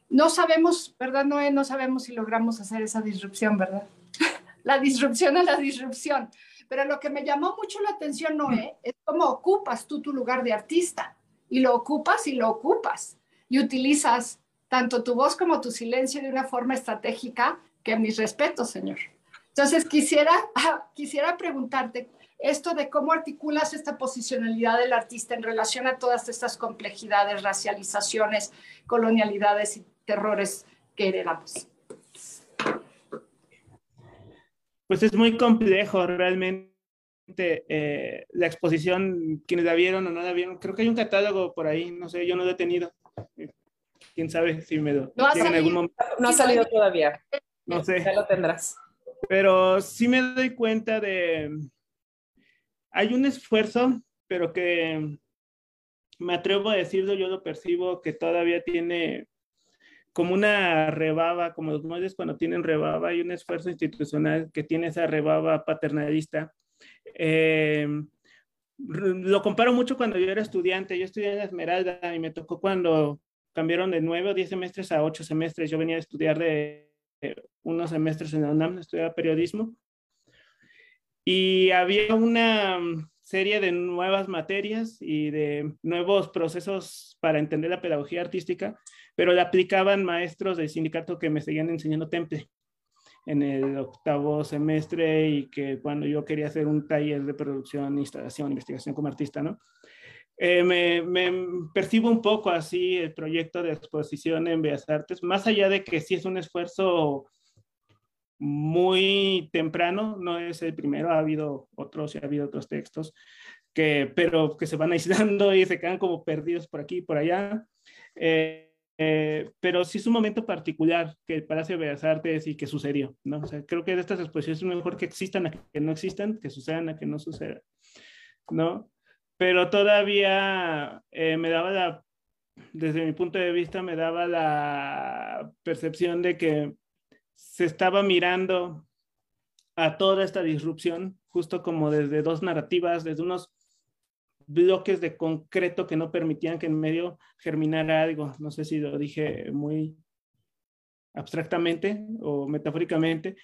No sabemos, ¿verdad, Noé? No sabemos si logramos hacer esa disrupción, ¿verdad? la disrupción a la disrupción. Pero lo que me llamó mucho la atención, Noé, es cómo ocupas tú tu lugar de artista. Y lo ocupas y lo ocupas. Y utilizas tanto tu voz como tu silencio de una forma estratégica que mis respetos, señor. Entonces, quisiera, quisiera preguntarte esto de cómo articulas esta posicionalidad del artista en relación a todas estas complejidades, racializaciones, colonialidades y terrores que heredamos. Pues es muy complejo realmente eh, la exposición, quienes la vieron o no la vieron. Creo que hay un catálogo por ahí, no sé, yo no lo he tenido. Quién sabe si me lo. No ha, salido, no ha salido todavía. No sé. Ya lo tendrás. Pero sí me doy cuenta de. Hay un esfuerzo, pero que me atrevo a decirlo, yo lo percibo que todavía tiene como una rebaba, como los moldes cuando tienen rebaba, hay un esfuerzo institucional que tiene esa rebaba paternalista. Eh, lo comparo mucho cuando yo era estudiante, yo estudié en Esmeralda y me tocó cuando cambiaron de nueve o diez semestres a ocho semestres, yo venía a estudiar de unos semestres en la UNAM, estudiaba periodismo, y había una serie de nuevas materias y de nuevos procesos para entender la pedagogía artística pero la aplicaban maestros del sindicato que me seguían enseñando temple en el octavo semestre y que cuando yo quería hacer un taller de producción, instalación, investigación como artista, ¿no? Eh, me, me, percibo un poco así el proyecto de exposición en Bellas Artes, más allá de que sí es un esfuerzo muy temprano, no es el primero, ha habido otros y ha habido otros textos, que, pero que se van aislando y se quedan como perdidos por aquí y por allá. Eh, eh, pero sí es un momento particular que el Palacio de Bellas Artes y que sucedió, ¿no? O sea, creo que de estas exposiciones es mejor que existan a que no existan, que sucedan a que no sucedan, ¿no? Pero todavía eh, me daba la, desde mi punto de vista, me daba la percepción de que se estaba mirando a toda esta disrupción, justo como desde dos narrativas, desde unos bloques de concreto que no permitían que en medio germinara algo. No sé si lo dije muy abstractamente o metafóricamente.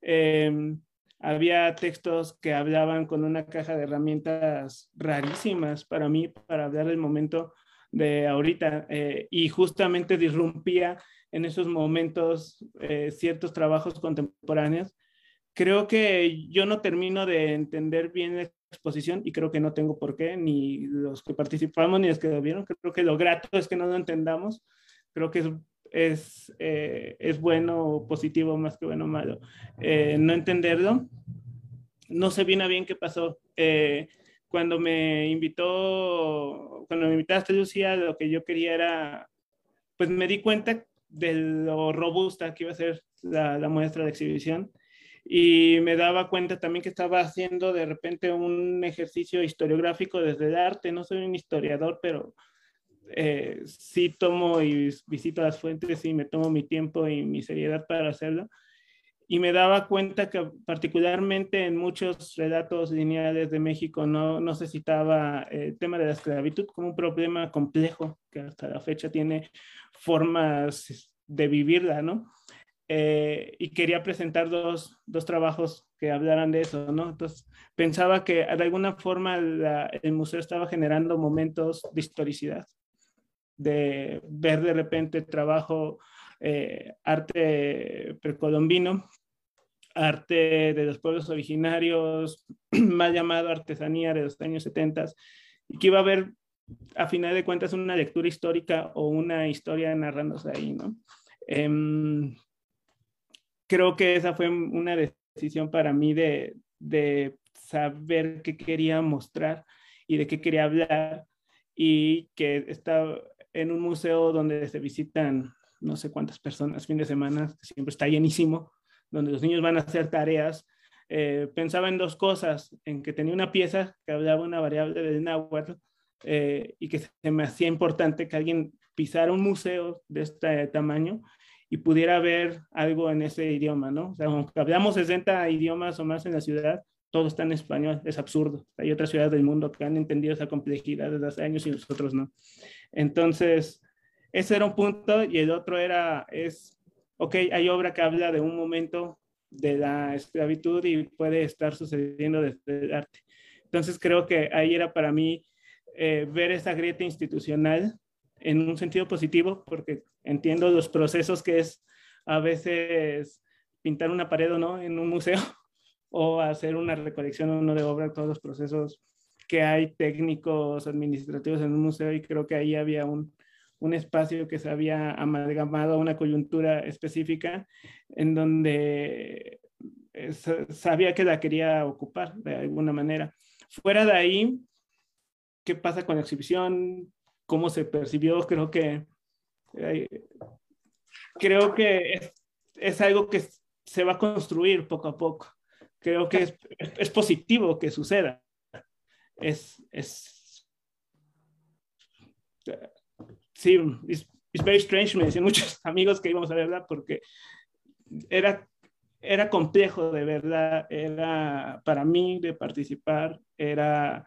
Em, había textos que hablaban con una caja de herramientas rarísimas para mí, para hablar del momento de ahorita, eh, y justamente disrumpía en esos momentos eh, ciertos trabajos contemporáneos. Creo que yo no termino de entender bien exposición y creo que no tengo por qué, ni los que participamos ni los que lo vieron. Creo que lo grato es que no lo entendamos. Creo que es, es, eh, es bueno positivo más que bueno o malo. Eh, no entenderlo. No sé bien a bien qué pasó. Eh, cuando me invitó, cuando me invitaste, Lucía, lo que yo quería era, pues me di cuenta de lo robusta que iba a ser la, la muestra de exhibición y me daba cuenta también que estaba haciendo de repente un ejercicio historiográfico desde el arte. No soy un historiador, pero eh, sí tomo y visito las fuentes y me tomo mi tiempo y mi seriedad para hacerlo. Y me daba cuenta que particularmente en muchos relatos lineales de México no, no se citaba el tema de la esclavitud como un problema complejo que hasta la fecha tiene formas de vivirla, ¿no? Eh, y quería presentar dos, dos, trabajos que hablaran de eso, ¿no? Entonces, pensaba que de alguna forma el museo estaba generando momentos de historicidad, de ver de repente trabajo, eh, arte precolombino, arte de los pueblos originarios, mal llamado artesanía de los años 70, y que iba a haber, a final de cuentas, una lectura histórica o una historia narrándose ahí, ¿no? Eh, creo que esa fue una decisión para mí de, de saber qué quería mostrar y de qué quería hablar. Y que está en un museo donde se visitan no sé cuántas personas fin de semana, que siempre está llenísimo, donde los niños van a hacer tareas, eh, pensaba en dos cosas, en que tenía una pieza que hablaba una variable de náhuatl eh, y que se me hacía importante que alguien pisara un museo de este tamaño y pudiera ver algo en ese idioma, ¿no? O sea, aunque hablamos 60 idiomas o más en la ciudad, todo está en español, es absurdo. Hay otras ciudades del mundo que han entendido esa complejidad desde hace años y nosotros no. Entonces, ese era un punto y el otro era, es, ok, hay obra que habla de un momento de la esclavitud y puede estar sucediendo desde el arte. Entonces, creo que ahí era para mí eh, ver esa grieta institucional en un sentido positivo, porque entiendo los procesos que es a veces pintar una pared o no en un museo o hacer una recolección o no de obra, todos los procesos que hay técnicos administrativos en un museo y creo que ahí había un, un espacio que se había amalgamado a una coyuntura específica en donde eh, sabía que la quería ocupar de alguna manera. Fuera de ahí, ¿qué pasa con la exhibición? ¿Cómo se percibió? Creo que, eh, creo que es, es, algo que se va a construir poco a poco. Creo que es, es positivo que suceda. Es, es, sí, es very strange, me decían muchos amigos que íbamos a verla porque era, era complejo de verdad, era para mí de participar, era,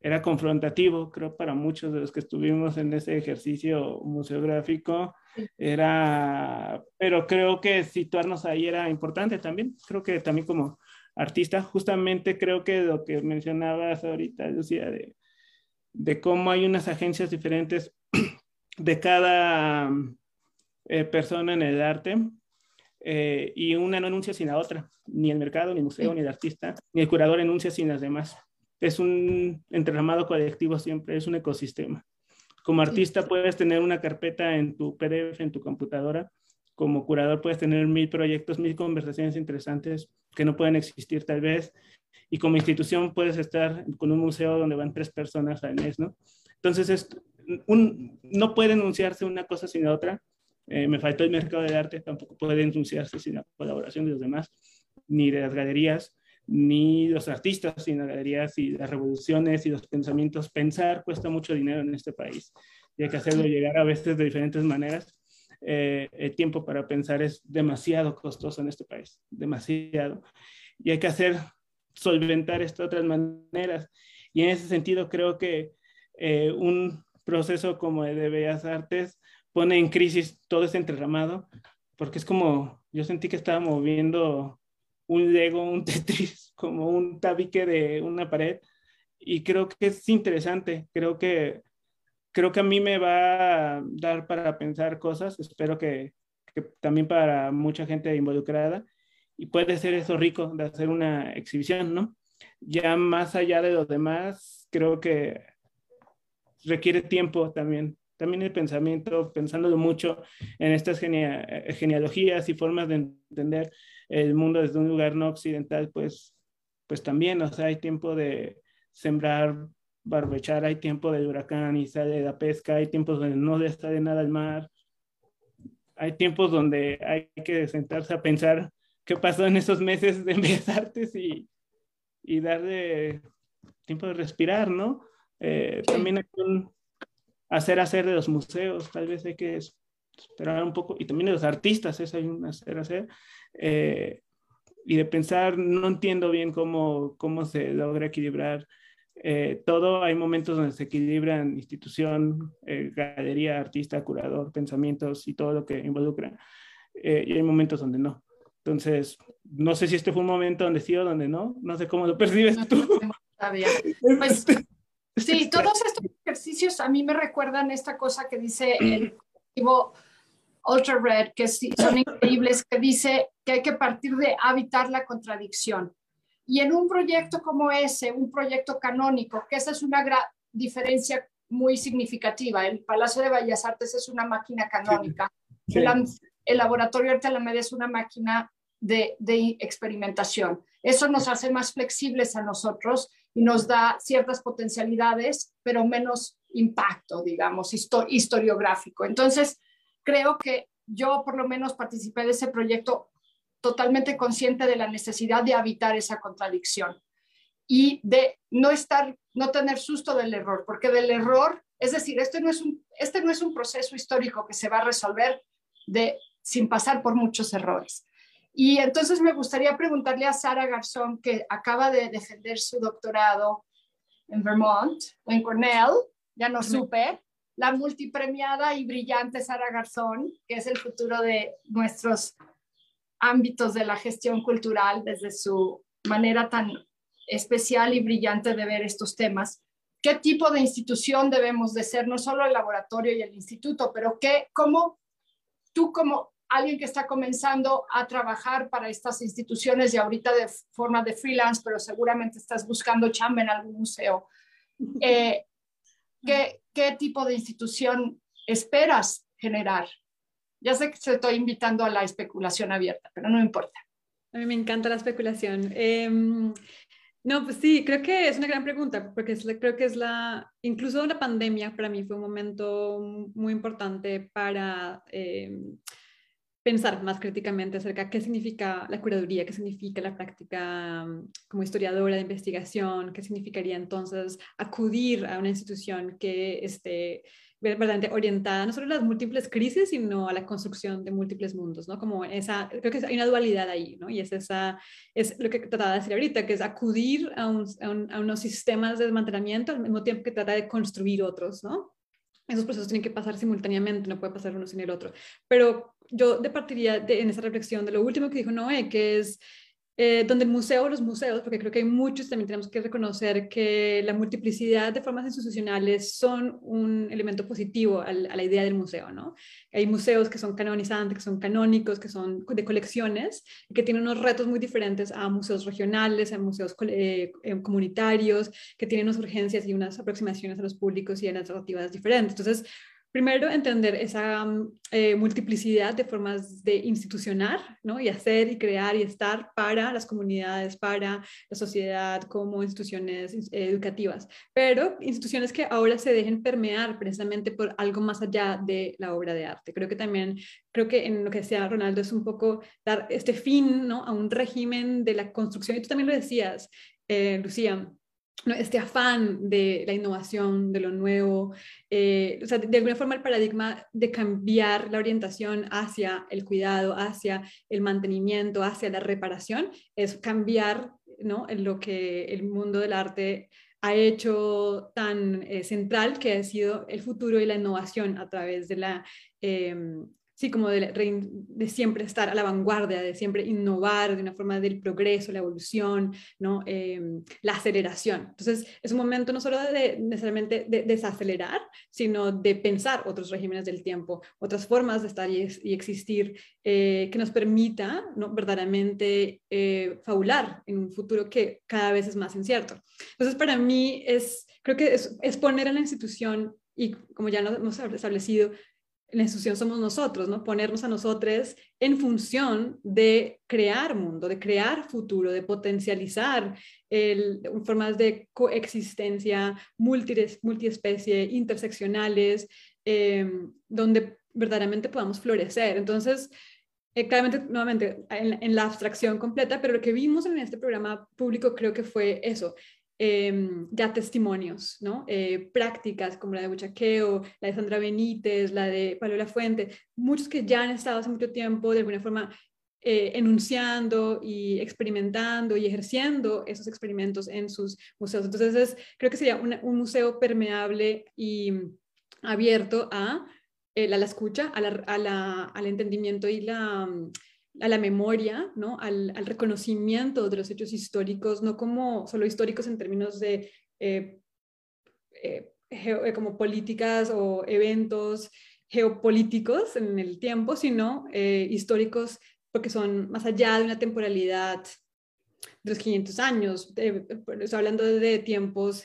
era confrontativo, creo, para muchos de los que estuvimos en ese ejercicio museográfico, era, pero creo que situarnos ahí era importante también, creo que también como artista, justamente creo que lo que mencionabas ahorita, Lucía, de, de cómo hay unas agencias diferentes de cada eh, persona en el arte eh, y una no enuncia sin la otra, ni el mercado, ni el museo, ni el artista, ni el curador enuncia sin las demás. Es un entrenamiento colectivo siempre, es un ecosistema. Como artista puedes tener una carpeta en tu PDF, en tu computadora. Como curador puedes tener mil proyectos, mil conversaciones interesantes que no pueden existir tal vez. Y como institución puedes estar con un museo donde van tres personas al mes, ¿no? Entonces, es un, no puede enunciarse una cosa sin la otra. Eh, me faltó el mercado del arte, tampoco puede enunciarse sin la colaboración de los demás, ni de las galerías, ni los artistas sin las galerías y las revoluciones y los pensamientos. Pensar cuesta mucho dinero en este país y hay que hacerlo llegar a veces de diferentes maneras. Eh, el tiempo para pensar es demasiado costoso en este país, demasiado. Y hay que hacer, solventar esto de otras maneras. Y en ese sentido creo que eh, un proceso como el de Bellas Artes pone en crisis todo ese entramado, porque es como, yo sentí que estaba moviendo un Lego, un Tetris, como un tabique de una pared, y creo que es interesante, creo que, creo que a mí me va a dar para pensar cosas, espero que, que también para mucha gente involucrada, y puede ser eso rico de hacer una exhibición, ¿no? Ya más allá de lo demás, creo que requiere tiempo también. También el pensamiento, pensándolo mucho en estas genealogías y formas de entender el mundo desde un lugar no occidental, pues, pues también, o sea, hay tiempo de sembrar, barbechar, hay tiempo del huracán y sale la pesca, hay tiempos donde no le sale nada al mar, hay tiempos donde hay que sentarse a pensar qué pasó en esos meses de Bellas Artes y, y darle tiempo de respirar, ¿no? Eh, también hay un hacer hacer de los museos, tal vez hay que esperar un poco, y también de los artistas, es hay un hacer hacer, eh, y de pensar, no entiendo bien cómo, cómo se logra equilibrar eh, todo, hay momentos donde se equilibran institución, galería, artista, curador, pensamientos y todo lo que involucra, y hay momentos donde no. Entonces, no sé si este fue un momento donde sí o donde no, no sé cómo lo percibes tú. Pues, Sí, todos estos ejercicios a mí me recuerdan esta cosa que dice el colectivo Ultra Red, que son increíbles, que dice que hay que partir de habitar la contradicción. Y en un proyecto como ese, un proyecto canónico, que esa es una diferencia muy significativa. El Palacio de Bellas Artes es una máquina canónica. El, Laboratorio Arte Alameda es una máquina de, de experimentación. Eso nos hace más flexibles a nosotros y nos da ciertas potencialidades, pero menos impacto, digamos, historiográfico. Entonces, creo que yo por lo menos participé de ese proyecto totalmente consciente de la necesidad de evitar esa contradicción y de no estar, no tener susto del error, porque del error, es decir, este no es un, este no es un proceso histórico que se va a resolver de, sin pasar por muchos errores. Y entonces me gustaría preguntarle a Sara Garzón, que acaba de defender su doctorado en Vermont o en Cornell, ya no supe, la multipremiada y brillante Sara Garzón, que es el futuro de nuestros ámbitos de la gestión cultural desde su manera tan especial y brillante de ver estos temas. ¿Qué tipo de institución debemos de ser? No solo el laboratorio y el instituto, pero qué, cómo tú como alguien que está comenzando a trabajar para estas instituciones y ahorita de forma de freelance, pero seguramente estás buscando chamba en algún museo, eh, ¿qué, ¿qué tipo de institución esperas generar? Ya sé que te estoy invitando a la especulación abierta, pero no importa. A mí me encanta la especulación. Em, no, pues sí, creo que es una gran pregunta, porque creo que es la, incluso la pandemia para mí fue un momento muy importante para em, pensar más críticamente acerca de qué significa la curaduría, qué significa la práctica mm, como historiadora de investigación, qué significaría entonces acudir a una institución que esté verdaderamente orientada no solo a las múltiples crisis, sino a la construcción de múltiples mundos, ¿no? Como esa, creo que hay una dualidad ahí, ¿no? Y es esa, es lo que trataba de decir ahorita, que es acudir a, a unos sistemas de desmantelamiento al mismo tiempo que trata de construir otros, ¿no? Esos procesos tienen que pasar simultáneamente, no puede pasar uno sin el otro. Pero yo departiría de, en esa reflexión de lo último que dijo Noé, que es eh, donde el museo, los museos, porque creo que hay muchos, también tenemos que reconocer que la multiplicidad de formas institucionales son un elemento positivo a la idea del museo, ¿no? Hay museos que son canonizantes, que son canónicos, que son de colecciones, que tienen unos retos muy diferentes a museos regionales, a museos eh, eh, comunitarios, que tienen unas urgencias y unas aproximaciones a los públicos y a las narrativas diferentes. Entonces, Primero, entender esa mm, eh, multiplicidad de formas de institucionar, ¿no? Y hacer y crear y estar para las comunidades, para la sociedad como instituciones educativas, pero instituciones que ahora se dejen permear precisamente por algo más allá de la obra de arte. Creo que también, creo que en lo que decía Ronaldo es un poco dar este fin, ¿no? A un régimen de la construcción, y tú también lo decías, eh, Lucía, este afán de la innovación, de lo nuevo, eh, o sea, de, alguna forma el paradigma de cambiar la orientación hacia el cuidado, hacia el mantenimiento, hacia la reparación, es cambiar ¿no? en lo que el mundo del arte ha hecho tan eh, central que ha sido el futuro y la innovación a través de la em, sí, como de, de, siempre estar a la vanguardia, de siempre innovar de una forma del progreso, la evolución, ¿no? Em, la aceleración. Entonces, es un momento no solo de necesariamente de desacelerar, sino de pensar otros regímenes del tiempo, otras formas de estar y, existir eh, que nos permita ¿no? verdaderamente eh, en un futuro que cada vez es más incierto. Entonces, para mí es, creo que es, es poner a la institución y como ya lo hemos establecido, la institución somos nosotros, ¿no? Ponernos a nosotros en función de crear mundo, de crear futuro, de potencializar el, formas de coexistencia multiespecie, interseccionales, em, donde verdaderamente podamos florecer. Entonces, eh, claramente, nuevamente, en, la abstracción completa, pero lo que vimos en este programa público creo que fue eso, Em, ya testimonios, ¿no? Eh, prácticas como la de Buchaqueo, la de Sandra Benítez, la de Pablo La Fuente, muchos que ya han estado hace mucho tiempo de alguna forma eh, enunciando y experimentando y ejerciendo esos experimentos en sus museos. Entonces, creo que sería un museo permeable y abierto a, eh, la, escucha, al entendimiento y la a la memoria, ¿no? al, reconocimiento de los hechos históricos, no como solo históricos en términos de eh, eh, eh, como políticas o eventos geopolíticos en el tiempo, sino históricos porque son más allá de una temporalidad de los 500 años, estoy hablando de tiempos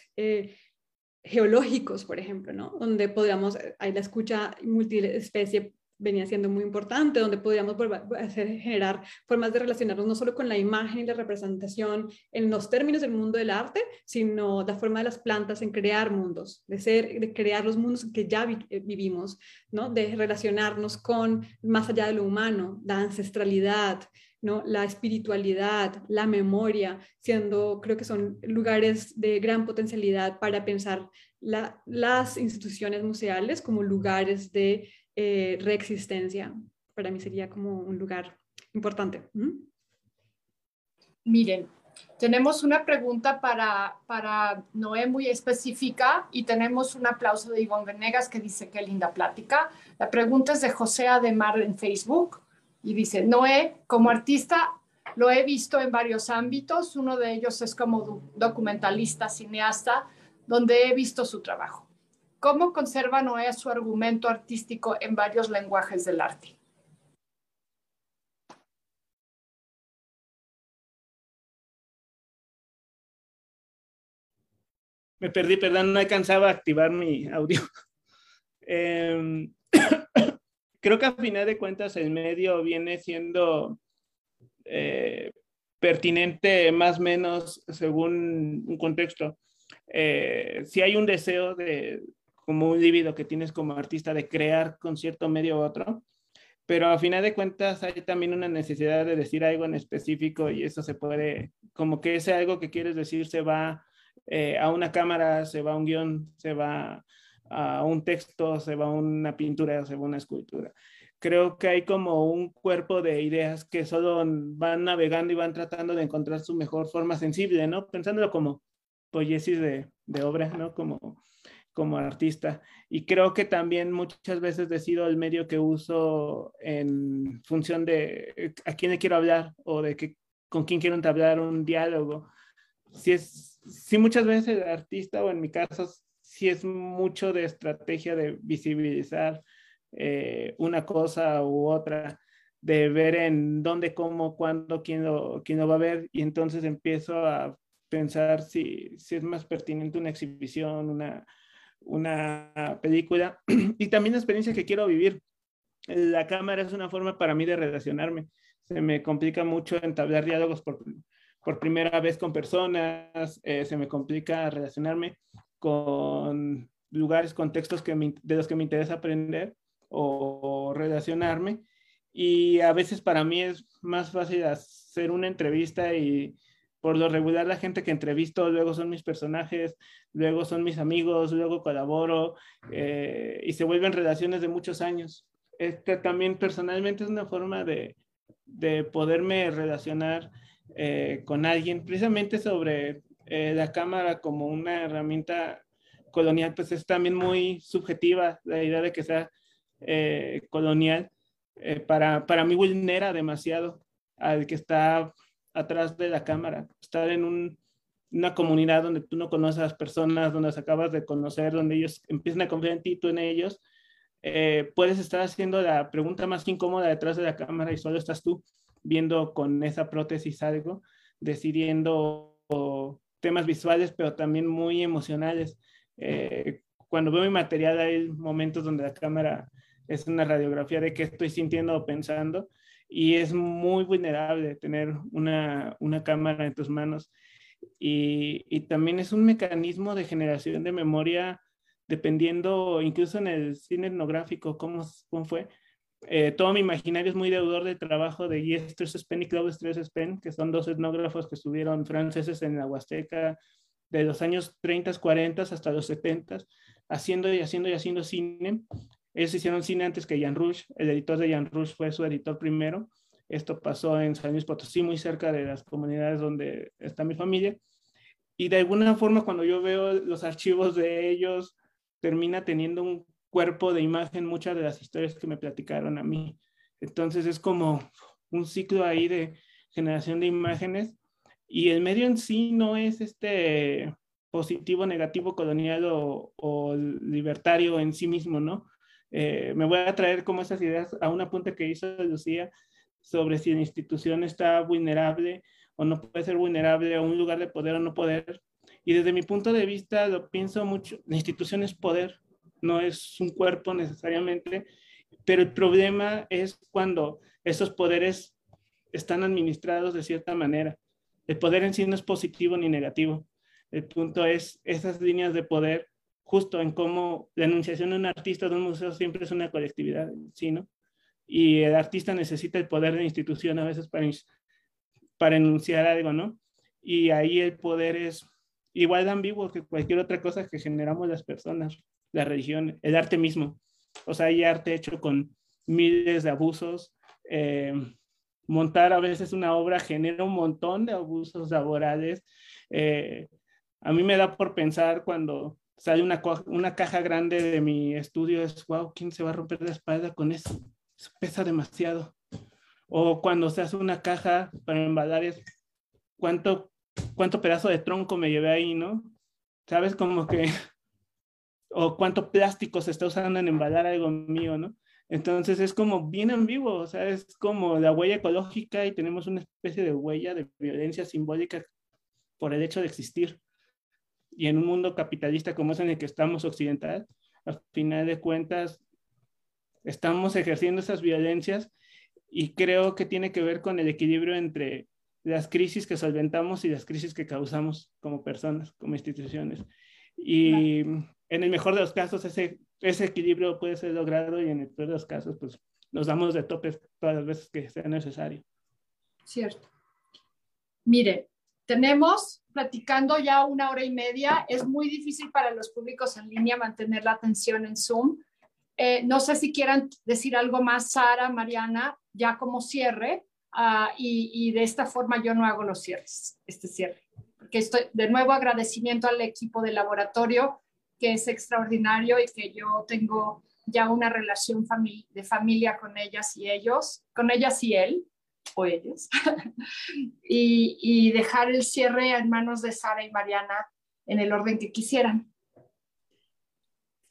geológicos, por ejemplo, ¿no? donde podríamos, hay la escucha multiespecie venía siendo muy importante, donde podíamos hacer, generar formas de relacionarnos no solo con la imagen y la representación en los términos del mundo del arte, sino la forma de las plantas en crear mundos, de, ser, de crear los mundos que ya eh, vivimos, ¿no? de relacionarnos con más allá de lo humano, la ancestralidad, ¿no? la espiritualidad, la memoria, siendo, creo que son lugares de gran potencialidad para pensar las instituciones museales como lugares de eh, reexistencia. Para mí sería como un lugar importante. Miren, tenemos una pregunta para, para Noé muy específica y tenemos un aplauso de Ivonne Venegas que dice qué linda plática. La pregunta es de José Ademar en Facebook y dice, Noé, como artista lo he visto en varios ámbitos, uno de ellos es como documentalista, cineasta, donde he visto su trabajo. ¿Cómo conserva Noé su argumento artístico en varios lenguajes del arte? Me perdí, perdón, no alcanzaba a activar mi audio. Em, creo que a final de cuentas el medio viene siendo eh, pertinente más o menos según un contexto. Eh, si hay un deseo de, como un líbido que tienes como artista de crear con cierto medio u otro, pero a final de cuentas hay también una necesidad de decir algo en específico y eso se puede, como que ese algo que quieres decir se va eh, a una cámara, se va a un guion, se va a un texto, se va a una pintura, se va a una escultura. Creo que hay como un cuerpo de ideas que solo van navegando y van tratando de encontrar su mejor forma sensible, ¿no? Pensándolo como poiesis de, de obra, ¿no? Como, como artista. Y creo que también muchas veces decido el medio que uso en función de a quién le quiero hablar o de que, con quién quiero entablar un diálogo. Si es sí muchas veces el artista, o en mi caso, sí es mucho de estrategia de visibilizar eh, una cosa u otra, de ver en dónde, cómo, cuándo, quién lo, quién lo va a ver, y entonces empiezo a pensar si, si es más pertinente una exhibición, una, una película, y también la experiencia que quiero vivir. La cámara es una forma para mí de relacionarme. Se me complica mucho entablar diálogos por, por primera vez con personas, eh, se me complica relacionarme con lugares, contextos que de los que me interesa aprender o relacionarme. Y a veces para mí es más fácil hacer una entrevista y por lo regular la gente que entrevisto luego son mis personajes, luego son mis amigos, luego colaboro eh, y se vuelven relaciones de muchos años. Esta también personalmente es una forma de, de poderme relacionar eh, con alguien, precisamente sobre eh, la cámara como una herramienta colonial, pues es también muy subjetiva la idea de que sea colonial. para, para mí vulnera demasiado al que está atrás de la cámara. Estar en un, una comunidad donde tú no conoces a las personas, donde las acabas de conocer, donde ellos empiezan a confiar en ti, tú en ellos, puedes estar haciendo la pregunta más incómoda detrás de la cámara y solo estás tú viendo con esa prótesis algo, decidiendo temas visuales, pero también muy emocionales. Eh, cuando veo mi material hay momentos donde la cámara es una radiografía de qué estoy sintiendo o pensando y es muy vulnerable tener una, una cámara en tus manos. Y, y, también es un mecanismo de generación de memoria dependiendo, incluso en el cine etnográfico, cómo, cómo fue, eh, todo mi imaginario es muy deudor del trabajo de Yester Spen y Claude Spen, que son dos etnógrafos que estuvieron franceses en la Huasteca de los años 30, 40 hasta los 70, haciendo y haciendo y haciendo cine. Ellos hicieron cine antes que Jan Rush, el editor de Jan Rush fue su editor primero. Esto pasó en San Luis Potosí, muy cerca de las comunidades donde está mi familia. Y de alguna forma, cuando yo veo los archivos de ellos, termina teniendo un cuerpo de imagen muchas de las historias que me platicaron a mí. Entonces es como un ciclo ahí de generación de imágenes y el medio en sí no es este positivo, negativo, colonial o, libertario en sí mismo, ¿no? Eh, me voy a traer como esas ideas a una punta que hizo Lucía sobre si la institución está vulnerable o no puede ser vulnerable a un lugar de poder o no poder. Y desde mi punto de vista lo pienso mucho, la institución es poder, no es un cuerpo necesariamente, pero el problema es cuando esos poderes están administrados de cierta manera. El poder en sí no es positivo ni negativo. El punto es esas líneas de poder, justo en cómo la enunciación de un artista de un museo siempre es una colectividad, ¿sí, no? y el artista necesita el poder de institución a veces para, para enunciar algo, ¿no? Y ahí el poder es igual de ambiguo que cualquier otra cosa que generamos las personas, la religión, el arte mismo. O sea, hay arte hecho con miles de abusos. Eh, montar a veces una obra genera un montón de abusos laborales. Eh, a mí me da por pensar cuando sale una, una caja grande de mi estudio, es, wow, ¿quién se va a romper la espalda con eso? Eso pesa demasiado. O cuando se hace una caja para embalar, es, ¿cuánto cuánto pedazo de tronco me llevé ahí, ¿no? ¿Sabes? Como que, o cuánto plástico se está usando en embalar algo mío, ¿no? Entonces es como bien ambiguo, o sea, es como la huella ecológica y tenemos una especie de huella de violencia simbólica por el hecho de existir. Y en un mundo capitalista como es en el que estamos occidental, al final de cuentas, estamos ejerciendo esas violencias y creo que tiene que ver con el equilibrio entre las crisis que solventamos y las crisis que causamos como personas, como instituciones. Y en el mejor de los casos ese, ese equilibrio puede ser logrado y en el peor de los casos pues nos damos de topes todas las veces que sea necesario. Cierto. Mire, tenemos platicando ya una hora y media. Es muy difícil para los públicos en línea mantener la atención en Zoom. Eh, no sé si quieran decir algo más, Sara, Mariana, ya como cierre. Ah, y, de esta forma yo no hago los cierres, este cierre. Porque estoy, de nuevo, agradecimiento al equipo del laboratorio, que es extraordinario y que yo tengo ya una relación de familia con ellas y ellos, con ellas y él, o ellos, y, y dejar el cierre en manos de Sara y Mariana en el orden que quisieran.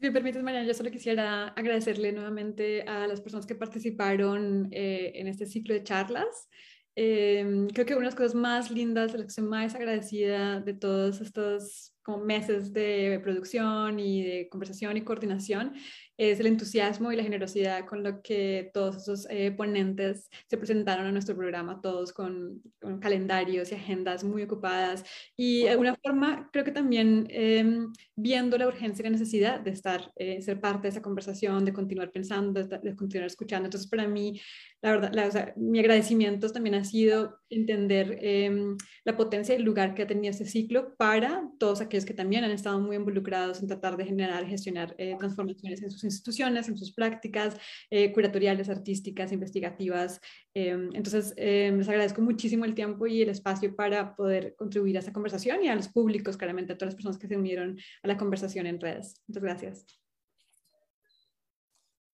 Si me permites, Mariana, yo solo quisiera agradecerle nuevamente a las personas que participaron eh, en este ciclo de charlas. Em, creo que una de las cosas más lindas, de las que soy más agradecida de todos estos meses de producción y de conversación y coordinación, es el entusiasmo y la generosidad con lo que todos esos eh, ponentes se presentaron a nuestro programa, todos con, calendarios y agendas muy ocupadas. Y de alguna forma, creo que también em, viendo la urgencia y la necesidad de estar, eh, ser parte de esa conversación, de continuar pensando, de, continuar escuchando. Entonces, para mí, la verdad, mi agradecimiento también ha sido entender em, la potencia y el lugar que ha tenido este ciclo para todos aquellos que también han estado muy involucrados en tratar de generar gestionar eh, transformaciones en sus instituciones, en sus prácticas eh, curatoriales, artísticas, investigativas. Em, entonces, em, les agradezco muchísimo el tiempo y el espacio para poder contribuir a esta conversación y a los públicos, claramente, a todas las personas que se unieron a la conversación en redes. Muchas gracias.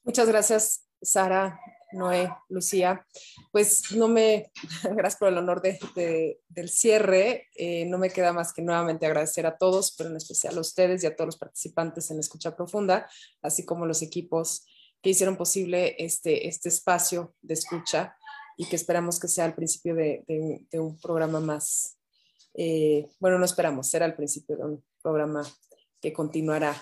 Muchas gracias, Sara. Noé, Lucía, pues no me, gracias por el honor de, del cierre, eh, no me queda más que nuevamente agradecer a todos, pero en especial a ustedes y a todos los participantes en Escucha Profunda, así como los equipos que hicieron posible este, este espacio de escucha y que esperamos que sea el principio de, un programa más, eh, bueno, no esperamos, será el principio de un programa que continuará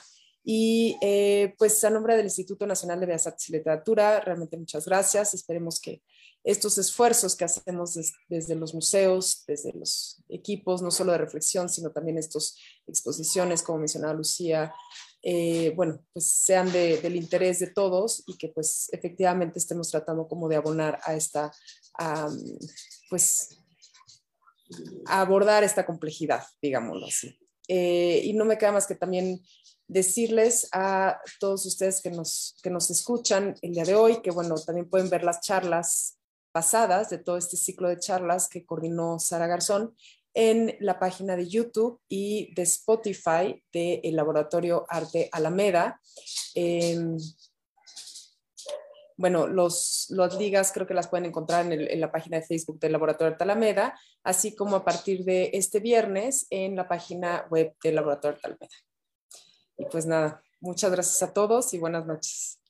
y eh, pues a nombre del Instituto Nacional de Bellas Artes y Literatura, realmente muchas gracias. Esperemos que estos esfuerzos que hacemos desde los museos, desde los equipos, no solo de reflexión, sino también estas exposiciones, como mencionaba Lucía, eh, bueno, pues sean del interés de todos y que pues efectivamente estemos tratando como de abonar a esta, pues, a abordar esta complejidad, digámoslo así. Eh, y no me queda más que también decirles a todos ustedes que nos, que nos escuchan el día de hoy, que bueno, también pueden ver las charlas pasadas de todo este ciclo de charlas que coordinó Sara Garzón en la página de YouTube y de Spotify del Laboratorio Arte Alameda. Em, bueno, los, las ligas creo que las pueden encontrar en, en, la página de Facebook del Laboratorio Arte Alameda, así como a partir de este viernes en la página web del Laboratorio Arte Alameda. Y pues nada, muchas gracias a todos y buenas noches.